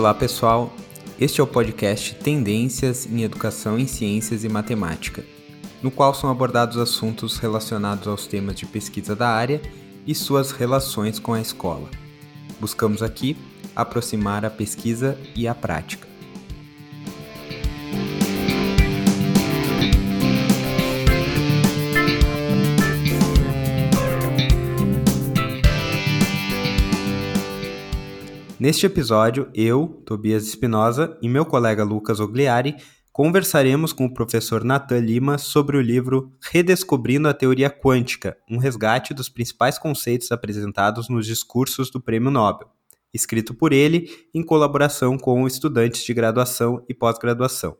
Olá pessoal, este é o podcast Tendências em Educação em Ciências e Matemática, no qual são abordados assuntos relacionados aos temas de pesquisa da área e suas relações com a escola. Buscamos aqui aproximar a pesquisa e a prática. Neste episódio, eu, Tobias Espinosa, e meu colega Lucas Ogliari conversaremos com o professor Natan Lima sobre o livro Redescobrindo a Teoria Quântica, um resgate dos principais conceitos apresentados nos discursos do Prêmio Nobel, escrito por ele em colaboração com estudantes de graduação e pós-graduação.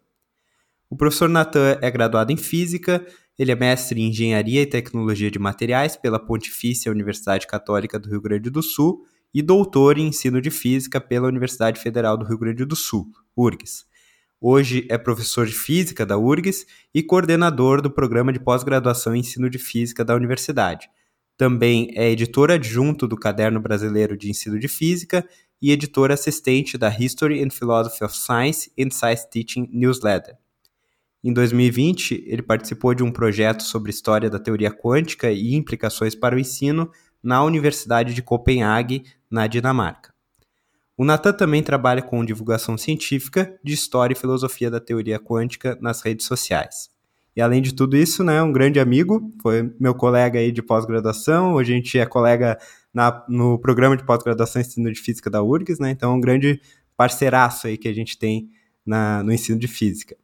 O professor Natan é graduado em Física, ele é mestre em Engenharia e Tecnologia de Materiais pela Pontifícia Universidade Católica do Rio Grande do Sul e doutor em ensino de física pela Universidade Federal do Rio Grande do Sul, URGS. Hoje é professor de física da URGS e coordenador do programa de pós-graduação em ensino de física da universidade. Também é editor adjunto do Caderno Brasileiro de Ensino de Física e editor assistente da History and Philosophy of Science and Science Teaching Newsletter. Em 2020, ele participou de um projeto sobre história da teoria quântica e implicações para o ensino na Universidade de Copenhague, na Dinamarca. O Natan também trabalha com divulgação científica de história e filosofia da teoria quântica nas redes sociais. E além de tudo isso, né, um grande amigo, foi meu colega aí de pós-graduação, hoje a gente é colega na, no programa de pós-graduação em ensino de física da URGS, né, então um grande parceiraço aí que a gente tem na, no ensino de física.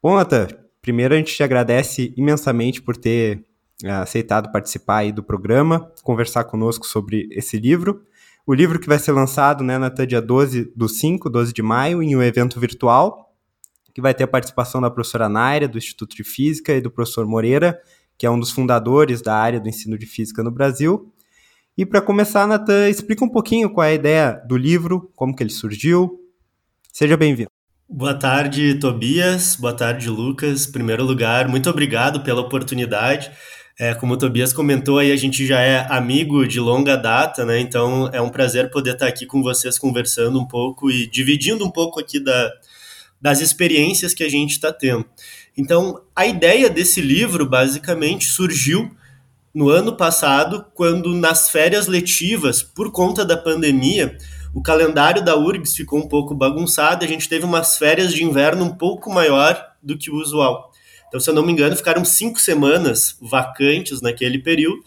Bom, Natan, primeiro a gente te agradece imensamente por ter é, aceitado participar aí do programa, conversar conosco sobre esse livro. O livro que vai ser lançado né, na dia 12 do 5, 12 de maio, em um evento virtual, que vai ter a participação da professora Naira, do Instituto de Física, e do professor Moreira, que é um dos fundadores da área do ensino de física no Brasil. E para começar, Natan, explica um pouquinho qual é a ideia do livro, como que ele surgiu. Seja bem-vindo. Boa tarde, Tobias. Boa tarde, Lucas. Em primeiro lugar, muito obrigado pela oportunidade. É, como o Tobias comentou, aí a gente já é amigo de longa data, né? Então é um prazer poder estar aqui com vocês conversando um pouco e dividindo um pouco aqui da, das experiências que a gente está tendo. Então, a ideia desse livro basicamente surgiu no ano passado, quando nas férias letivas, por conta da pandemia, o calendário da URGS ficou um pouco bagunçado, a gente teve umas férias de inverno um pouco maior do que o usual. Então, se eu não me engano, ficaram cinco semanas vacantes naquele período.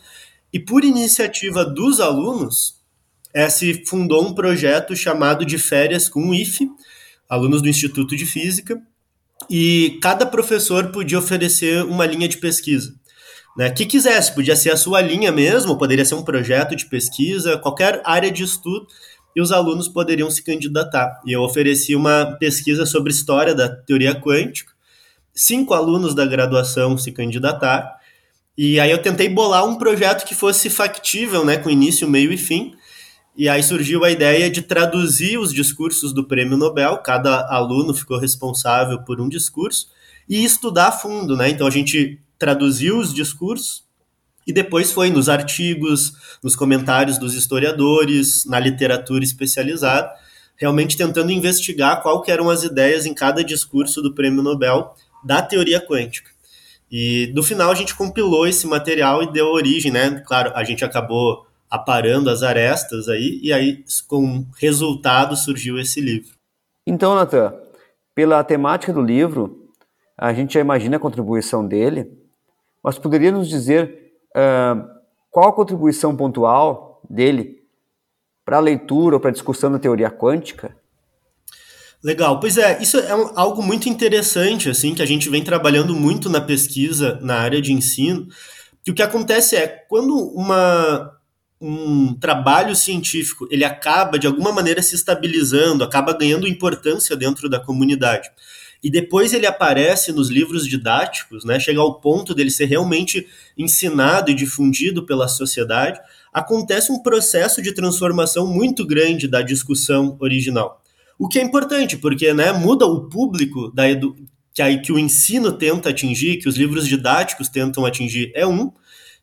E por iniciativa dos alunos, é, se fundou um projeto chamado de Férias com o IFE, alunos do Instituto de Física, e cada professor podia oferecer uma linha de pesquisa. Né, que quisesse, podia ser a sua linha mesmo, poderia ser um projeto de pesquisa, qualquer área de estudo, e os alunos poderiam se candidatar. E eu ofereci uma pesquisa sobre história da teoria quântica, cinco alunos da graduação se candidataram. E aí eu tentei bolar um projeto que fosse factível, né, com início, meio e fim. E aí surgiu a ideia de traduzir os discursos do Prêmio Nobel, cada aluno ficou responsável por um discurso, e estudar a fundo, né? Então a gente traduziu os discursos e depois foi nos artigos, nos comentários dos historiadores, na literatura especializada, realmente tentando investigar qual eram as ideias em cada discurso do Prêmio Nobel da teoria quântica. E no final a gente compilou esse material e deu origem, né? Claro, a gente acabou aparando as arestas aí, e aí com resultado surgiu esse livro. Então, Natan, pela temática do livro, a gente já imagina a contribuição dele, mas poderia nos dizer uh, qual a contribuição pontual dele para a leitura ou para a discussão da teoria quântica? Legal, pois é, isso é um, algo muito interessante, assim, que a gente vem trabalhando muito na pesquisa na área de ensino, o que acontece é, quando uma, um trabalho científico, ele acaba, de alguma maneira, se estabilizando, acaba ganhando importância dentro da comunidade, e depois ele aparece nos livros didáticos, né, chega ao ponto dele ser realmente ensinado e difundido pela sociedade, acontece um processo de transformação muito grande da discussão original. O que é importante, porque né, muda o público da edu que, aí, que o ensino tenta atingir, que os livros didáticos tentam atingir, é um,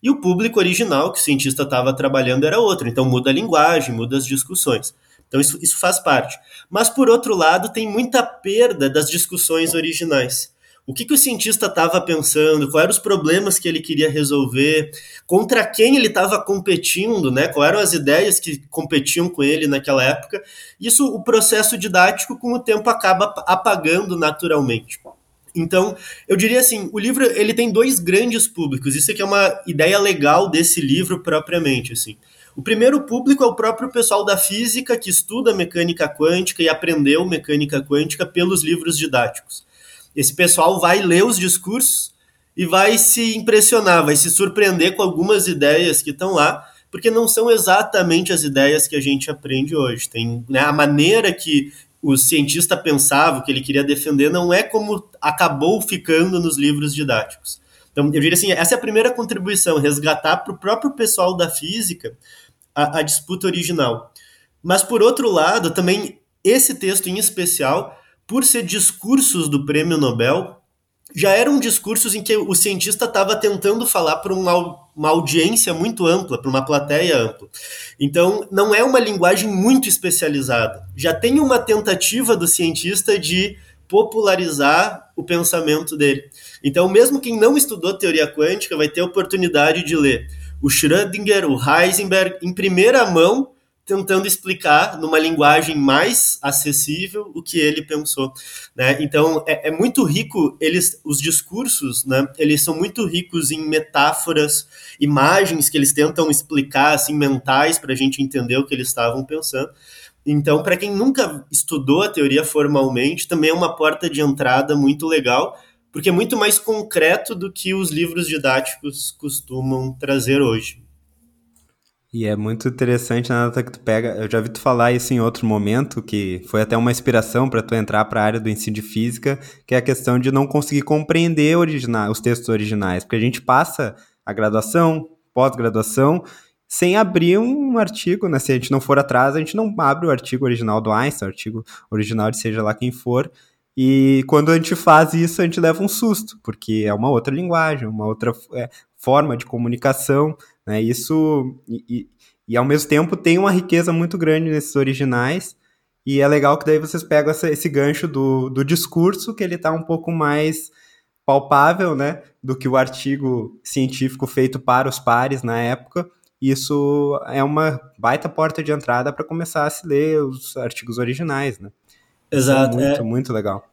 e o público original que o cientista estava trabalhando era outro. Então muda a linguagem, muda as discussões. Então isso, isso faz parte. Mas, por outro lado, tem muita perda das discussões originais. O que, que o cientista estava pensando, quais eram os problemas que ele queria resolver, contra quem ele estava competindo, né? quais eram as ideias que competiam com ele naquela época. Isso, o processo didático, com o tempo, acaba apagando naturalmente. Então, eu diria assim, o livro ele tem dois grandes públicos. Isso aqui é uma ideia legal desse livro propriamente, assim. O primeiro público é o próprio pessoal da física que estuda mecânica quântica e aprendeu mecânica quântica pelos livros didáticos. Esse pessoal vai ler os discursos e vai se impressionar, vai se surpreender com algumas ideias que estão lá, porque não são exatamente as ideias que a gente aprende hoje. Tem né, a maneira que o cientista pensava, que ele queria defender, não é como acabou ficando nos livros didáticos. Então, eu diria assim, essa é a primeira contribuição, resgatar para o próprio pessoal da física a, a disputa original. Mas, por outro lado, também esse texto em especial, por ser discursos do prêmio Nobel, já eram discursos em que o cientista estava tentando falar para uma, uma audiência muito ampla, para uma plateia ampla. Então, não é uma linguagem muito especializada. Já tem uma tentativa do cientista de popularizar o pensamento dele. Então, mesmo quem não estudou teoria quântica vai ter a oportunidade de ler o Schrödinger, o Heisenberg, em primeira mão, tentando explicar numa linguagem mais acessível o que ele pensou, né? Então é, é, muito rico eles os discursos, né? Eles são muito ricos em metáforas, imagens que eles tentam explicar assim mentais para a gente entender o que eles estavam pensando. Então, para quem nunca estudou a teoria formalmente, também é uma porta de entrada muito legal, porque é muito mais concreto do que os livros didáticos costumam trazer hoje. E é muito interessante na nota que tu pega. Eu já vi tu falar isso em outro momento, que foi até uma inspiração para tu entrar para a área do ensino de física, que é a questão de não conseguir compreender os textos originais, porque a gente passa a graduação, pós-graduação, sem abrir um artigo, né? Se a gente não for atrás, a gente não abre o artigo original do Einstein, o artigo original de seja lá quem for. E quando a gente faz isso, a gente leva um susto, porque é uma outra linguagem, uma outra é, forma de comunicação, né? Isso, e, e, e, ao mesmo tempo tem uma riqueza muito grande nesses originais, e é legal que daí vocês pegam essa, esse gancho do, do discurso, que ele está um pouco mais palpável, né, do que o artigo científico feito para os pares na época. Isso é uma baita porta de entrada para começar a se ler os artigos originais, né? Exato. É muito, é... muito legal.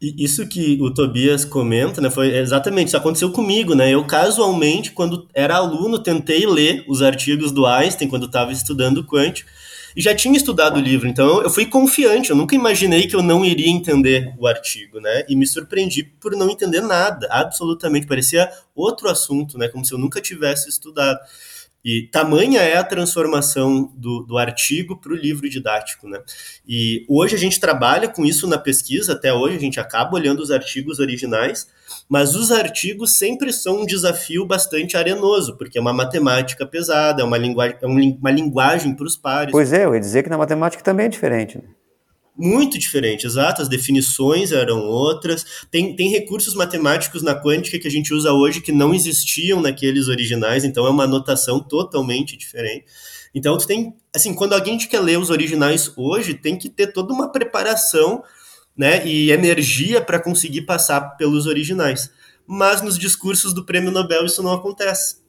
Isso que o Tobias comenta, né, foi exatamente, isso aconteceu comigo, né, eu casualmente, quando era aluno, tentei ler os artigos do Einstein, quando estava estudando quântico, e já tinha estudado o livro, então eu fui confiante, eu nunca imaginei que eu não iria entender o artigo, né, e me surpreendi por não entender nada, absolutamente, parecia outro assunto, né, como se eu nunca tivesse estudado. E tamanha é a transformação do, do artigo para o livro didático, né? E hoje a gente trabalha com isso na pesquisa, até hoje a gente acaba olhando os artigos originais, mas os artigos sempre são um desafio bastante arenoso, porque é uma matemática pesada, é uma linguagem, é uma linguagem para os pares. Pois é, eu ia dizer que na matemática também é diferente. Né? Muito diferente, exato, as definições eram outras. Tem, tem recursos matemáticos na quântica que a gente usa hoje que não existiam naqueles originais, então é uma notação totalmente diferente. Então tu tem, assim, quando alguém quer ler os originais hoje, tem que ter toda uma preparação, né, e energia para conseguir passar pelos originais. Mas nos discursos do Prêmio Nobel isso não acontece.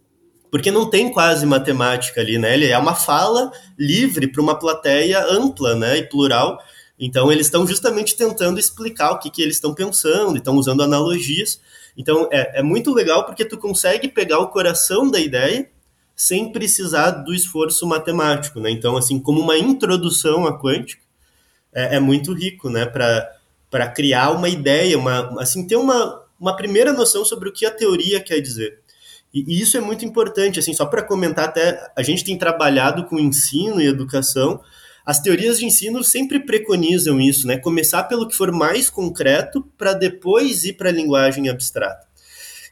Porque não tem quase matemática ali, né? Ele é uma fala livre para uma plateia ampla, né, e plural então, eles estão justamente tentando explicar o que, que eles estão pensando, estão usando analogias. Então, é, é muito legal porque tu consegue pegar o coração da ideia sem precisar do esforço matemático, né? Então, assim, como uma introdução à quântica, é, é muito rico, né? Para criar uma ideia, uma, assim, ter uma, uma primeira noção sobre o que a teoria quer dizer. E, e isso é muito importante, assim, só para comentar até, a gente tem trabalhado com ensino e educação, as teorias de ensino sempre preconizam isso, né? Começar pelo que for mais concreto para depois ir para a linguagem abstrata.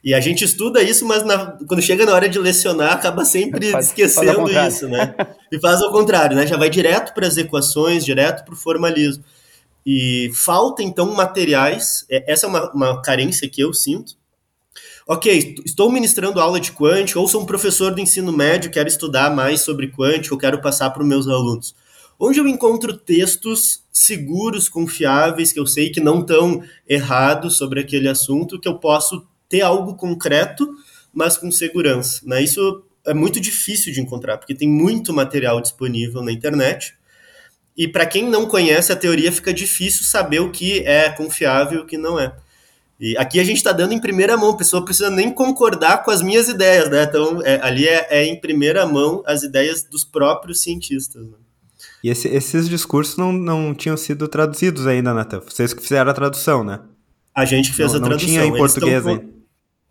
E a gente estuda isso, mas na, quando chega na hora de lecionar, acaba sempre faz, esquecendo faz isso, né? E faz ao contrário, né? Já vai direto para as equações, direto para o formalismo. E falta, então, materiais. É, essa é uma, uma carência que eu sinto. Ok, estou ministrando aula de quântica, ou sou um professor do ensino médio, quero estudar mais sobre quântica, eu quero passar para os meus alunos Onde eu encontro textos seguros, confiáveis, que eu sei que não estão errados sobre aquele assunto, que eu posso ter algo concreto, mas com segurança. Né? Isso é muito difícil de encontrar, porque tem muito material disponível na internet. E para quem não conhece a teoria, fica difícil saber o que é confiável e o que não é. E aqui a gente está dando em primeira mão, a pessoa precisa nem concordar com as minhas ideias, né? Então, é, ali é, é, em primeira mão as ideias dos próprios cientistas. Né? E esse, esses discursos não, não tinham sido traduzidos ainda, Nathan? Vocês que fizeram a tradução, né? A gente que fez não, a tradução. Não tinha em português ainda?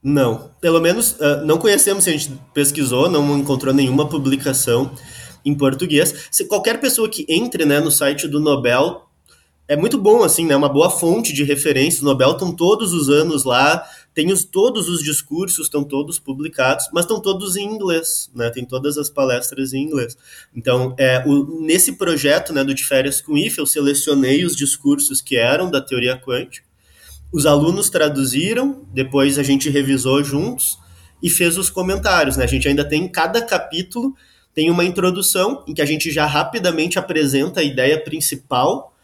Não. Pelo menos uh, não conhecemos, se a gente pesquisou, não encontrou nenhuma publicação em português. Se qualquer pessoa que entre né, no site do Nobel é muito bom, assim, né? Uma boa fonte de referências. O Nobel estão todos os anos lá, tem os, todos os discursos, estão todos publicados, mas estão todos em inglês, né? Tem todas as palestras em inglês. Então, é, o, nesse projeto né, do De Férias com IFE, eu selecionei os discursos que eram da teoria quântica. Os alunos traduziram, depois a gente revisou juntos e fez os comentários, né? A gente ainda tem cada capítulo tem uma introdução em que a gente já rapidamente apresenta a ideia principal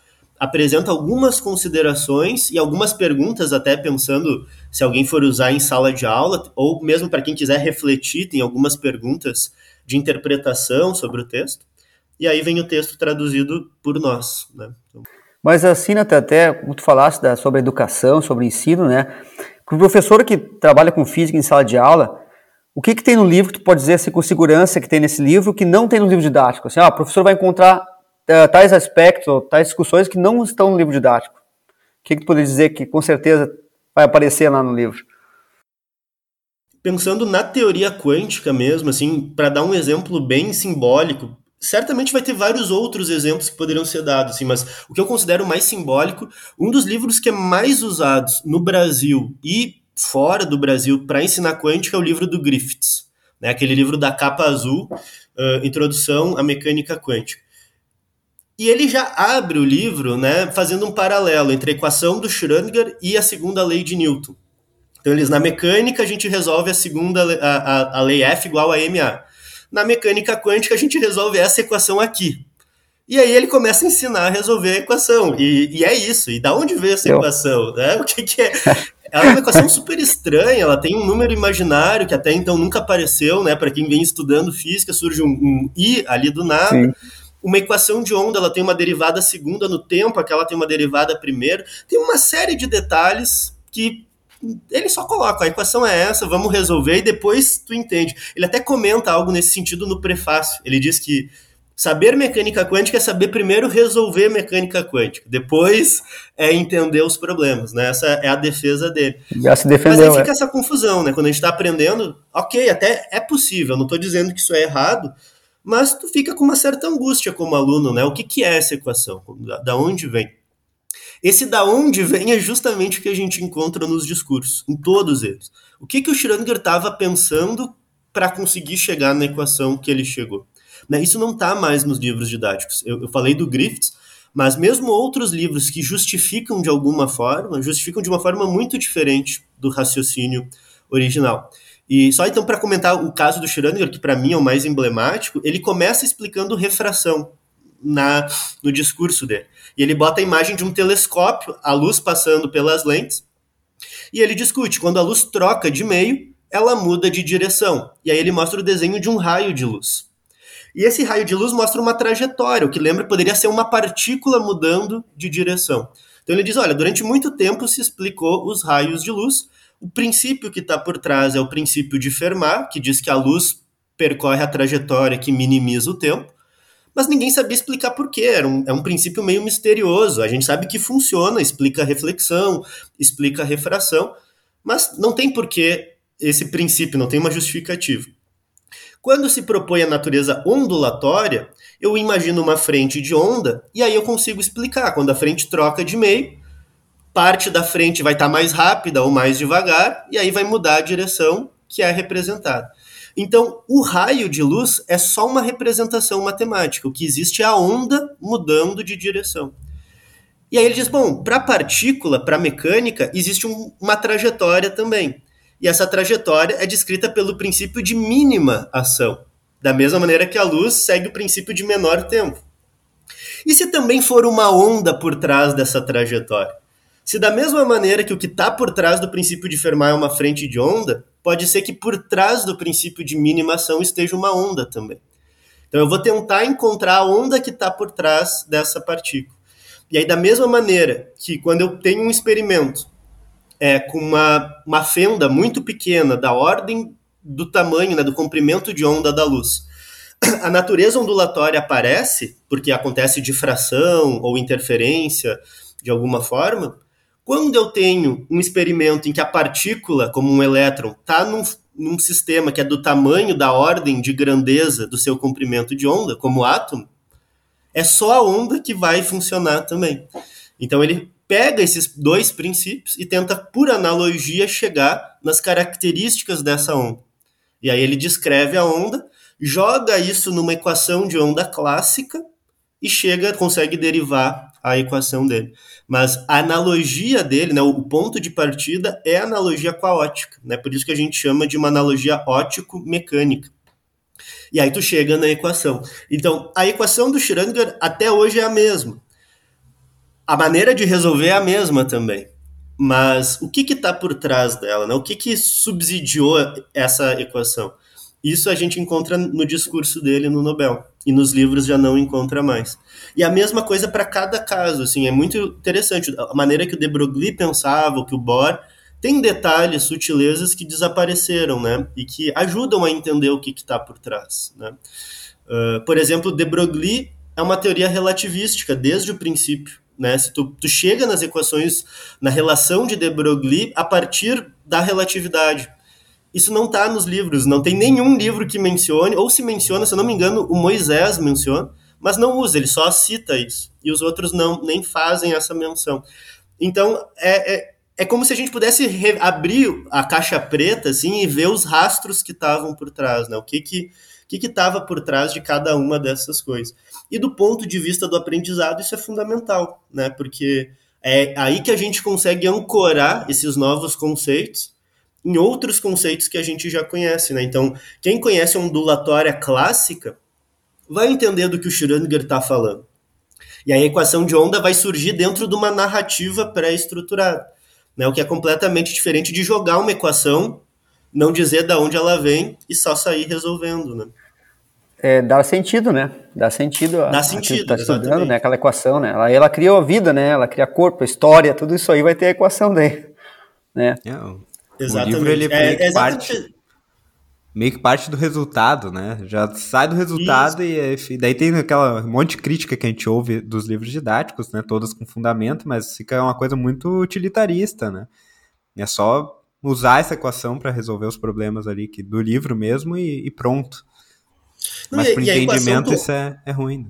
apresenta algumas considerações e algumas perguntas, até pensando se alguém for usar em sala de aula, ou mesmo para quem quiser refletir, tem algumas perguntas de interpretação sobre o texto. E aí vem o texto traduzido por nós. Né? Então... Mas assim, até como tu falaste da, sobre educação, sobre ensino, né? Para o professor que trabalha com física em sala de aula, o que, que tem no livro que tu pode dizer assim, com segurança que tem nesse livro que não tem no livro didático? Assim, ah, o professor vai encontrar tais aspectos, tais discussões que não estão no livro didático? O que, que tu poderia dizer que com certeza vai aparecer lá no livro? Pensando na teoria quântica mesmo, assim, para dar um exemplo bem simbólico, certamente vai ter vários outros exemplos que poderiam ser dados, assim, mas o que eu considero mais simbólico, um dos livros que é mais usados no Brasil e fora do Brasil para ensinar quântica é o livro do Griffiths, né, aquele livro da capa azul, uh, Introdução à Mecânica Quântica. E ele já abre o livro, né, fazendo um paralelo entre a equação do Schrödinger e a segunda lei de Newton. Então, eles na mecânica a gente resolve a segunda a, a, a lei F igual a ma. Na mecânica quântica a gente resolve essa equação aqui. E aí ele começa a ensinar a resolver a equação. E, e é isso. E da onde veio essa equação? Né? O que, que é? Ela é uma equação super estranha, ela tem um número imaginário que até então nunca apareceu, né? Para quem vem estudando física, surge um, um i ali do nada. Sim uma equação de onda ela tem uma derivada segunda no tempo, aquela tem uma derivada primeiro. Tem uma série de detalhes que ele só coloca, a equação é essa, vamos resolver e depois tu entende. Ele até comenta algo nesse sentido no prefácio. Ele diz que saber mecânica quântica é saber primeiro resolver mecânica quântica, depois é entender os problemas, né? Essa é a defesa dele. Já se defendeu, Mas aí fica é. essa confusão, né? Quando a gente está aprendendo, ok, até é possível, não estou dizendo que isso é errado, mas tu fica com uma certa angústia como aluno, né? O que, que é essa equação? Da, onde vem? Esse da onde vem é justamente o que a gente encontra nos discursos, em todos eles. O que, que o Schrödinger estava pensando para conseguir chegar na equação que ele chegou? Né? Isso não está mais nos livros didáticos. Eu, eu falei do Griffiths, mas mesmo outros livros que justificam de alguma forma, justificam de uma forma muito diferente do raciocínio original. E só então para comentar o caso do Schrödinger, que para mim é o mais emblemático, ele começa explicando refração na no discurso dele. E ele bota a imagem de um telescópio, a luz passando pelas lentes, e ele discute, quando a luz troca de meio, ela muda de direção. E aí ele mostra o desenho de um raio de luz. E esse raio de luz mostra uma trajetória, o que lembra poderia ser uma partícula mudando de direção. Então ele diz: olha, durante muito tempo se explicou os raios de luz, o princípio que está por trás é o princípio de Fermat, que diz que a luz percorre a trajetória que minimiza o tempo, mas ninguém sabia explicar por quê. Era um, é um princípio meio misterioso. A gente sabe que funciona, explica reflexão, explica refração, mas não tem porquê esse princípio, não tem uma justificativa. Quando se propõe a natureza ondulatória, eu imagino uma frente de onda e aí eu consigo explicar. Quando a frente troca de meio, parte da frente vai estar tá mais rápida ou mais devagar, e aí vai mudar a direção que é representada. Então, o raio de luz é só uma representação matemática. O que existe é a onda mudando de direção. E aí ele diz: bom, para partícula, para mecânica, existe um, uma trajetória também. E essa trajetória é descrita pelo princípio de mínima ação, da mesma maneira que a luz segue o princípio de menor tempo. E se também for uma onda por trás dessa trajetória? Se da mesma maneira que o que está por trás do princípio de Fermat é uma frente de onda, pode ser que por trás do princípio de minimação esteja uma onda também. Então eu vou tentar encontrar a onda que está por trás dessa partícula. E aí, da mesma maneira que quando eu tenho um experimento é, com uma, uma fenda muito pequena, da ordem do tamanho, né, do comprimento de onda da luz, a natureza ondulatória aparece, porque acontece difração ou interferência de alguma forma, quando eu tenho um experimento em que a partícula, como um elétron, está num, num sistema que é do tamanho da ordem de grandeza do seu comprimento de onda, como átomo, é só a onda que vai funcionar também. Então ele pega esses dois princípios e tenta, por analogia, chegar nas características dessa onda. E aí ele descreve a onda, joga isso numa equação de onda clássica e chega, consegue derivar a equação dele. Mas a analogia dele, né, o ponto de partida é a analogia com a ótica, né? Por isso que a gente chama de uma analogia ótico-mecânica. E aí tu chega na equação. Então, a equação do Schrödinger até hoje é a mesma. A maneira de resolver é a mesma também. Mas o que está por trás dela? Né? O que, que subsidiou essa equação? Isso a gente encontra no discurso dele no Nobel e nos livros já não encontra mais. E a mesma coisa para cada caso, assim, é muito interessante a maneira que o de Broglie pensava, que o Bohr tem detalhes, sutilezas que desapareceram, né? E que ajudam a entender o que está por trás, né? Uh, por exemplo, de Broglie é uma teoria relativística desde o princípio, né? Se tu, tu chega nas equações, na relação de de Broglie a partir da relatividade. Isso não está nos livros, não tem nenhum livro que mencione, ou se menciona, se eu não me engano, o Moisés menciona, mas não usa, ele só cita isso. E os outros não nem fazem essa menção. Então, é, é, é como se a gente pudesse abrir a caixa preta assim e ver os rastros que estavam por trás, né? O que que que estava por trás de cada uma dessas coisas. E do ponto de vista do aprendizado, isso é fundamental, né? Porque é aí que a gente consegue ancorar esses novos conceitos em outros conceitos que a gente já conhece, né? Então, quem conhece a ondulatória clássica vai entender do que o Schrödinger está falando. E aí a equação de onda vai surgir dentro de uma narrativa pré-estruturada, né? O que é completamente diferente de jogar uma equação, não dizer de onde ela vem e só sair resolvendo, né? É, dá sentido, né? Dá sentido. A, dá sentido, tá estudando, né? Aquela equação, né? Ela, ela criou a vida, né? Ela cria corpo, história, tudo isso aí vai ter a equação daí, né? É, Exatamente. O livro ele é, meio que parte meio que parte do resultado, né? Já sai do resultado Isso. e, daí tem aquela monte de crítica que a gente ouve dos livros didáticos, né? Todas com fundamento, mas fica uma coisa muito utilitarista, né? É só usar essa equação para resolver os problemas ali que, do livro mesmo e, e pronto. Mas para entendimento tu, isso é, é ruim. Né?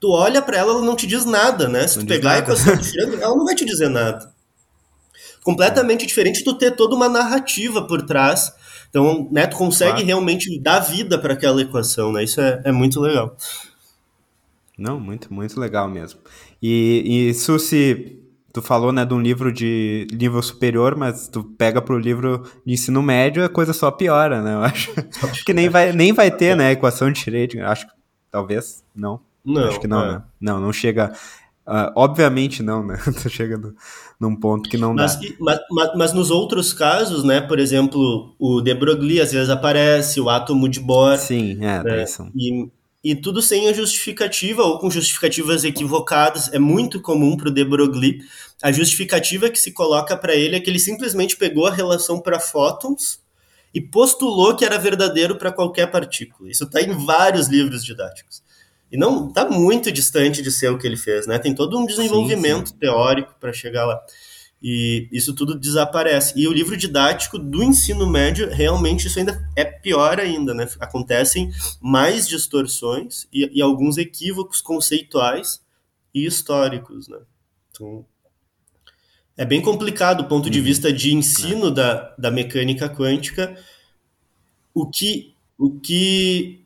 Tu olha para ela, ela não te diz nada, né? Se não tu pegar nada. a equação do Schrödinger, ela não vai te dizer nada completamente diferente tu ter toda uma narrativa por trás. Então, né, tu consegue claro. realmente dar vida para aquela equação, né? Isso é, é muito legal. Não, muito, muito legal mesmo. E, e isso se tu falou, né, de um livro de nível superior, mas tu pega pro livro de ensino médio, a coisa só piora, né? Eu acho que nem vai, nem vai ter, né, equação de Schrödinger. Acho que talvez não. Não, acho que não, é. né? Não, não chega. Uh, obviamente não, né? tu chega no, num ponto que não mas, dá. Mas, mas, mas, nos outros casos, né, por exemplo, o de Broglie às vezes aparece, o átomo de Bohr. Sim, é, né, e, e tudo sem a justificativa ou com justificativas equivocadas. É muito comum para o de Broglie. A justificativa que se coloca para ele é que ele simplesmente pegou a relação para fótons e postulou que era verdadeiro para qualquer partícula. Isso está em vários livros didáticos. E não está muito distante de ser o que ele fez, né? Tem todo um desenvolvimento sim, sim. teórico para chegar lá. E isso tudo desaparece. E o livro didático do ensino médio, realmente, isso ainda é pior ainda, né? Acontecem mais distorções e, e alguns equívocos conceituais e históricos, né? Então, é bem complicado do ponto de uhum. vista de ensino é. da, da mecânica quântica. O que, o que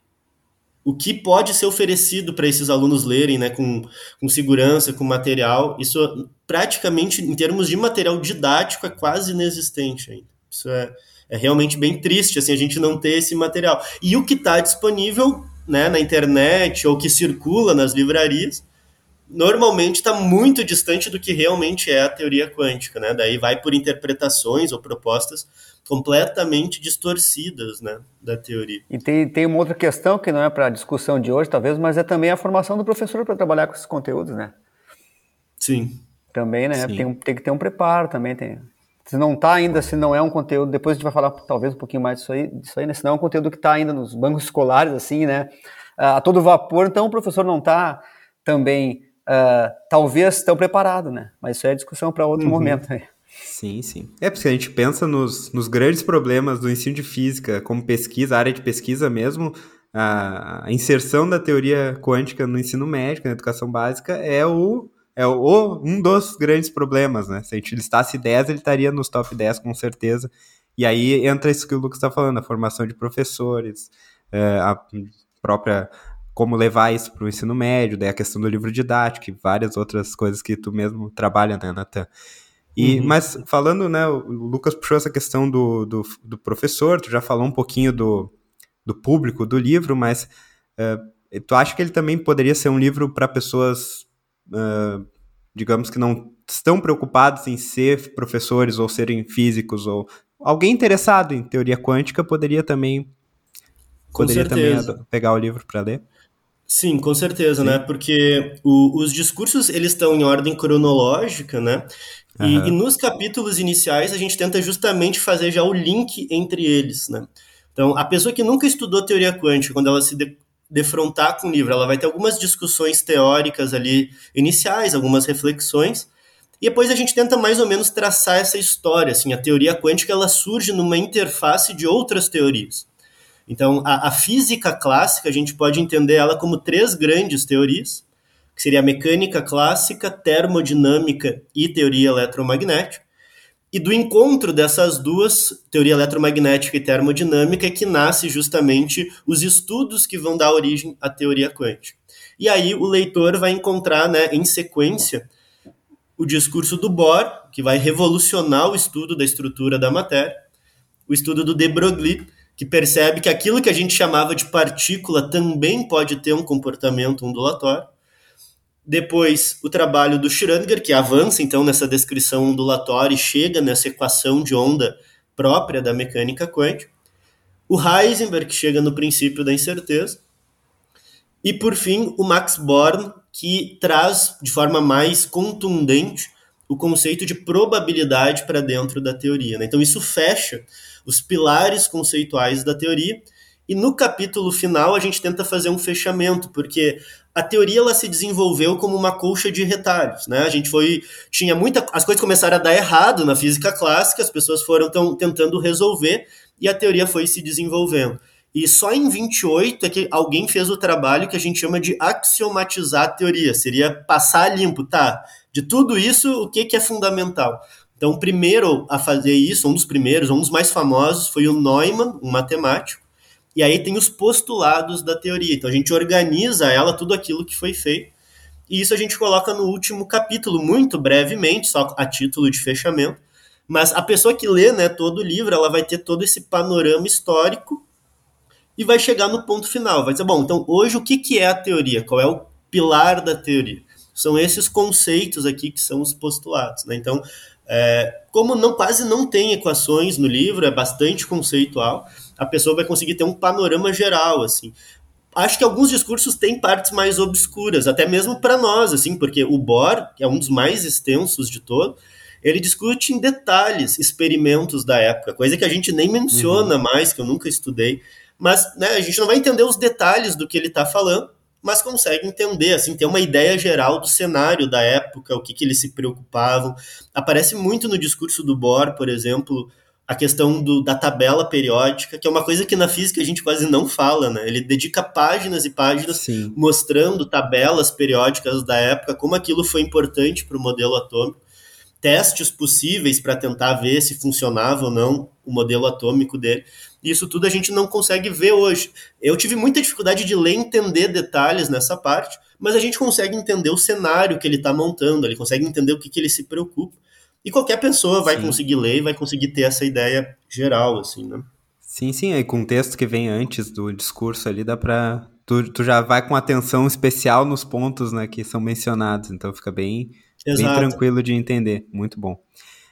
o que pode ser oferecido para esses alunos lerem, né, com, com segurança, com material, isso praticamente, em termos de material didático, é quase inexistente ainda. Isso é, é realmente bem triste, assim, a gente não ter esse material. E o que está disponível né, na internet ou que circula nas livrarias normalmente está muito distante do que realmente é a teoria quântica, né? Daí vai por interpretações ou propostas completamente distorcidas, né, da teoria. E tem, tem uma outra questão que não é para a discussão de hoje, talvez, mas é também a formação do professor para trabalhar com esses conteúdos, né? Sim. Também, né? Sim. Tem, tem que ter um preparo também, tem. Se não está ainda, se não é um conteúdo, depois a gente vai falar talvez um pouquinho mais disso aí, disso aí né? se não é um conteúdo que está ainda nos bancos escolares, assim, né? A todo vapor, então o professor não está também uh, talvez estão preparados, né? Mas isso é discussão para outro uhum. momento. Aí. Sim, sim. É porque a gente pensa nos, nos grandes problemas do ensino de física, como pesquisa, área de pesquisa mesmo, a, a inserção da teoria quântica no ensino médico, na educação básica, é o é o, um dos grandes problemas, né? Se a gente listasse 10, ele estaria nos top 10 com certeza. E aí entra isso que o Lucas está falando, a formação de professores, é, a própria como levar isso para o ensino médio, daí a questão do livro didático e várias outras coisas que tu mesmo trabalha, né, Natan? E, uhum. Mas falando, né, o Lucas puxou essa questão do, do, do, professor, tu já falou um pouquinho do, do público do livro, mas uh, tu acha que ele também poderia ser um livro para pessoas, uh, digamos que não estão preocupados em ser professores ou serem físicos, ou alguém interessado em teoria quântica poderia também, poderia também pegar o livro para ler? Sim, com certeza, Sim. né? Porque o, os discursos eles estão em ordem cronológica, né? E, uhum. e, nos capítulos iniciais a gente tenta justamente fazer já o link entre eles, né? Então, a pessoa que nunca estudou teoria quântica, quando ela se de, defrontar com o livro, ela vai ter algumas discussões teóricas ali iniciais, algumas reflexões, e depois a gente tenta mais ou menos traçar essa história, assim, a teoria quântica ela surge numa interface de outras teorias. Então, a, a, física clássica, a gente pode entender ela como três grandes teorias, que seria a mecânica clássica, termodinâmica e teoria eletromagnética. E do encontro dessas duas, teoria eletromagnética e termodinâmica, é que nasce justamente os estudos que vão dar origem à teoria quântica. E aí o leitor vai encontrar, né, em sequência, o discurso do Bohr, que vai revolucionar o estudo da estrutura da matéria, o estudo do de Broglie, que percebe que aquilo que a gente chamava de partícula também pode ter um comportamento ondulatório. Depois, o trabalho do Schrödinger, que avança então nessa descrição ondulatória e chega nessa equação de onda própria da mecânica quântica. O Heisenberg, que chega no princípio da incerteza. E, por fim, o Max Born, que traz de forma mais contundente o conceito de probabilidade para dentro da teoria. Né? Então, isso fecha os pilares conceituais da teoria. E no capítulo final a gente tenta fazer um fechamento, porque a teoria ela se desenvolveu como uma colcha de retalhos, né? A gente foi tinha muita as coisas começaram a dar errado na física clássica, as pessoas foram tão, tentando resolver e a teoria foi se desenvolvendo. E só em 28 é que alguém fez o trabalho que a gente chama de axiomatizar a teoria, seria passar limpo, tá? De tudo isso, o que, que é fundamental? Então, o primeiro a fazer isso, um dos primeiros, um dos mais famosos, foi o Neumann, um matemático. E aí tem os postulados da teoria. Então, a gente organiza ela, tudo aquilo que foi feito. E isso a gente coloca no último capítulo, muito brevemente, só a título de fechamento. Mas a pessoa que lê né, todo o livro, ela vai ter todo esse panorama histórico e vai chegar no ponto final. Vai dizer, bom, então hoje o que, que é a teoria? Qual é o pilar da teoria? São esses conceitos aqui que são os postulados. Né? Então, é, como não quase não tem equações no livro, é bastante conceitual, a pessoa vai conseguir ter um panorama geral, assim. Acho que alguns discursos têm partes mais obscuras, até mesmo para nós, assim, porque o Bohr, que é um dos mais extensos de todo, ele discute em detalhes experimentos da época, coisa que a gente nem menciona uhum. mais, que eu nunca estudei, mas né, a gente não vai entender os detalhes do que ele está falando, mas consegue entender, assim, ter uma ideia geral do cenário da época, o que, que eles se preocupavam. Aparece muito no discurso do Bohr, por exemplo, a questão do, da tabela periódica, que é uma coisa que na física a gente quase não fala, né? Ele dedica páginas e páginas Sim. mostrando tabelas periódicas da época, como aquilo foi importante para o modelo atômico, testes possíveis para tentar ver se funcionava ou não o modelo atômico dele. E isso tudo a gente não consegue ver hoje. Eu tive muita dificuldade de ler e entender detalhes nessa parte, mas a gente consegue entender o cenário que ele está montando, ele consegue entender o que, que ele se preocupa. E qualquer pessoa vai sim. conseguir ler e vai conseguir ter essa ideia geral, assim, né? Sim, sim, aí com o texto que vem antes do discurso ali dá para tu, tu já vai com atenção especial nos pontos né, que são mencionados, então fica bem, bem tranquilo de entender. Muito bom.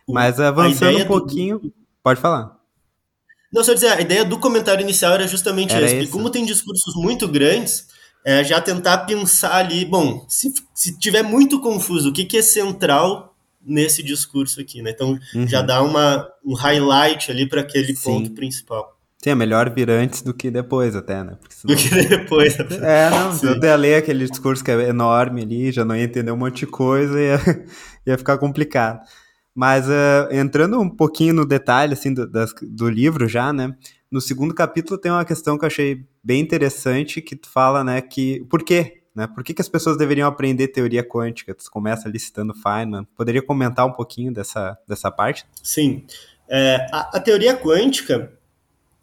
Mas avançando um pouquinho, do... pode falar. Não, só dizer, a ideia do comentário inicial era justamente era essa, como tem discursos muito grandes, é já tentar pensar ali, bom, se, se tiver muito confuso, o que, que é central nesse discurso aqui, né? Então uhum. já dá uma, um highlight ali para aquele Sim. ponto principal. Sim, é melhor vir antes do que depois, até, né? Senão... Do que depois. É, não, Sim. eu até ler aquele discurso que é enorme ali, já não ia entender um monte de coisa e ia, ia ficar complicado. Mas uh, entrando um pouquinho no detalhe, assim, do, das, do livro já, né? No segundo capítulo tem uma questão que eu achei bem interessante, que tu fala, né, que... Por quê? Né? Por que, que as pessoas deveriam aprender teoria quântica? Tu começa ali citando Feynman. Poderia comentar um pouquinho dessa, dessa parte? Sim. É, a, a teoria quântica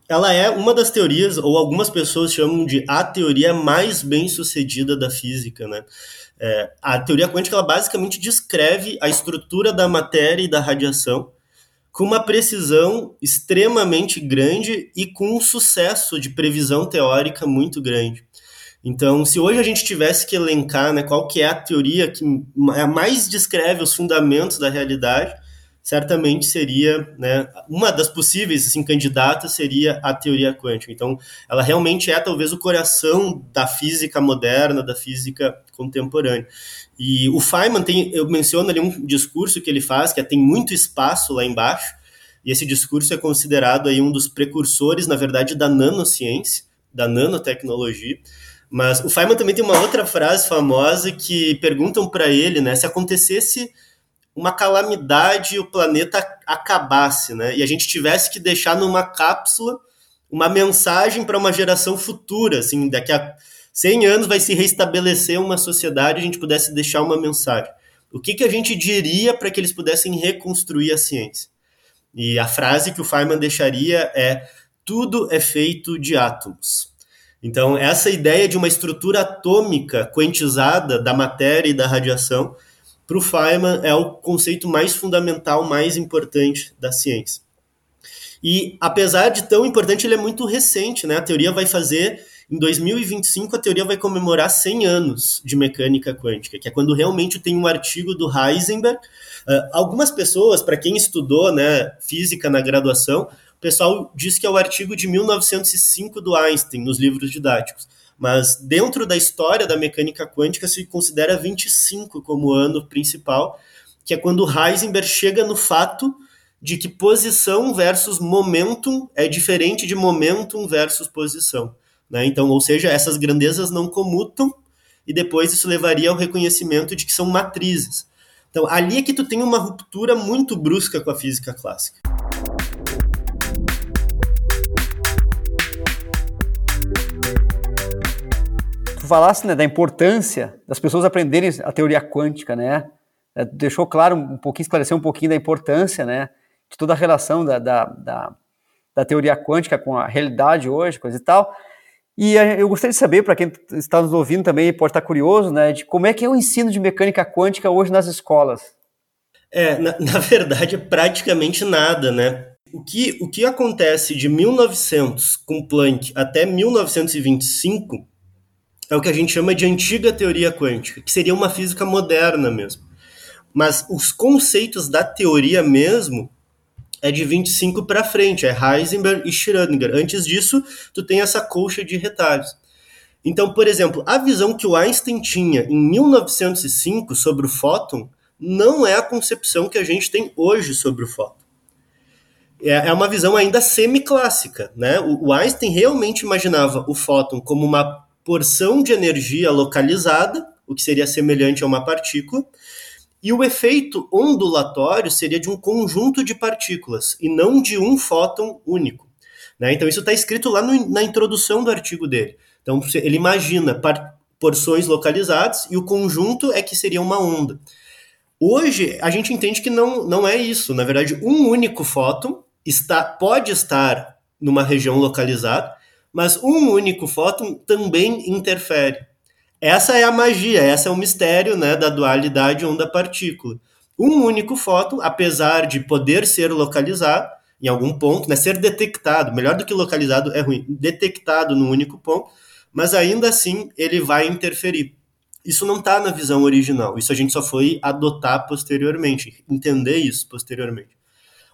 ela é uma das teorias, ou algumas pessoas chamam de a teoria mais bem sucedida da física, né? É, a teoria quântica ela basicamente descreve a estrutura da matéria e da radiação com uma precisão extremamente grande e com um sucesso de previsão teórica muito grande. Então, se hoje a gente tivesse que elencar né, qual que é a teoria que mais descreve os fundamentos da realidade, certamente seria, né, uma das possíveis assim, candidatas seria a teoria quântica. Então, ela realmente é talvez o coração da física moderna, da física contemporânea. E o Feynman tem, eu menciono ali um discurso que ele faz, que é, tem muito espaço lá embaixo, e esse discurso é considerado aí um dos precursores, na verdade, da nanociência, da nanotecnologia. Mas o Feynman também tem uma outra frase famosa que perguntam para ele, né, se acontecesse uma calamidade e o planeta acabasse, né? E a gente tivesse que deixar numa cápsula uma mensagem para uma geração futura, assim, daqui a 100 anos vai se restabelecer uma sociedade, a gente pudesse deixar uma mensagem. O que, que a gente diria para que eles pudessem reconstruir a ciência? E a frase que o Feynman deixaria é: tudo é feito de átomos. Então, essa ideia de uma estrutura atômica quantizada da matéria e da radiação para o Feynman é o conceito mais fundamental, mais importante da ciência. E apesar de tão importante, ele é muito recente, né? A teoria vai fazer em 2025 a teoria vai comemorar 100 anos de mecânica quântica, que é quando realmente tem um artigo do Heisenberg. Uh, algumas pessoas, para quem estudou né, física na graduação, o pessoal diz que é o artigo de 1905 do Einstein nos livros didáticos mas dentro da história da mecânica quântica se considera 25 como ano principal, que é quando Heisenberg chega no fato de que posição versus momentum é diferente de momentum versus posição. Né? Então, ou seja, essas grandezas não comutam e depois isso levaria ao reconhecimento de que são matrizes. Então, ali é que tu tem uma ruptura muito brusca com a física clássica. Falasse né, da importância das pessoas aprenderem a teoria quântica, né? É, deixou claro um pouquinho, esclareceu um pouquinho da importância, né? De toda a relação da, da, da, da teoria quântica com a realidade hoje, coisa e tal. E eu gostaria de saber, para quem está nos ouvindo também pode estar curioso, né, de como é que é o ensino de mecânica quântica hoje nas escolas. É, na, na verdade, é praticamente nada, né? O que, o que acontece de 1900 com Planck até 1925 é o que a gente chama de antiga teoria quântica, que seria uma física moderna mesmo. Mas os conceitos da teoria mesmo é de 25 para frente, é Heisenberg e Schrödinger. Antes disso, tu tem essa colcha de retalhos. Então, por exemplo, a visão que o Einstein tinha em 1905 sobre o fóton não é a concepção que a gente tem hoje sobre o fóton. É, é uma visão ainda semiclássica, né? O Einstein realmente imaginava o fóton como uma porção de energia localizada, o que seria semelhante a uma partícula, e o efeito ondulatório seria de um conjunto de partículas e não de um fóton único. Né? Então, isso está escrito lá no, na introdução do artigo dele. Então, ele imagina porções localizadas e o conjunto é que seria uma onda. Hoje, a gente entende que não, não é isso. Na verdade, um único fóton está, pode estar numa região localizada, mas um único fóton também interfere. Essa é a magia, esse é o mistério né, da dualidade onda-partícula. Um único fóton, apesar de poder ser localizado em algum ponto, né, ser detectado, melhor do que localizado é ruim, detectado num único ponto, mas ainda assim ele vai interferir. Isso não está na visão original, isso a gente só foi adotar posteriormente, entender isso posteriormente.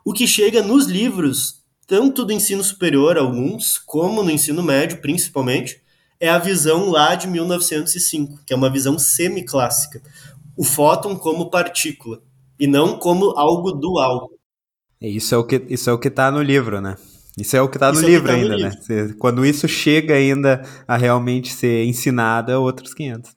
O que chega nos livros, tanto do ensino superior, alguns, como no ensino médio, principalmente, é a visão lá de 1905, que é uma visão semiclássica. O fóton como partícula, e não como algo dual. Isso é o que isso é o que está no livro, né? Isso é o que está no é livro tá ainda, no né? Livro. Quando isso chega ainda a realmente ser ensinado, é outros 500.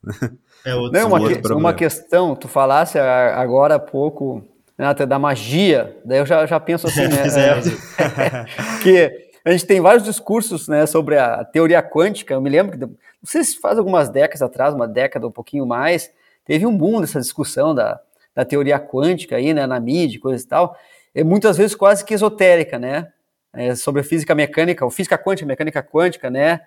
É outro, Não, uma, que, uma questão, tu falasse agora há pouco né, da magia, daí eu já, já penso assim, né? é, que a gente tem vários discursos né, sobre a teoria quântica. Eu me lembro que, não sei se faz algumas décadas atrás, uma década um pouquinho mais, teve um boom dessa discussão da, da teoria quântica aí, né, na mídia, coisa e tal. É muitas vezes quase que esotérica, né? É, sobre a física mecânica, ou física quântica, mecânica quântica, né?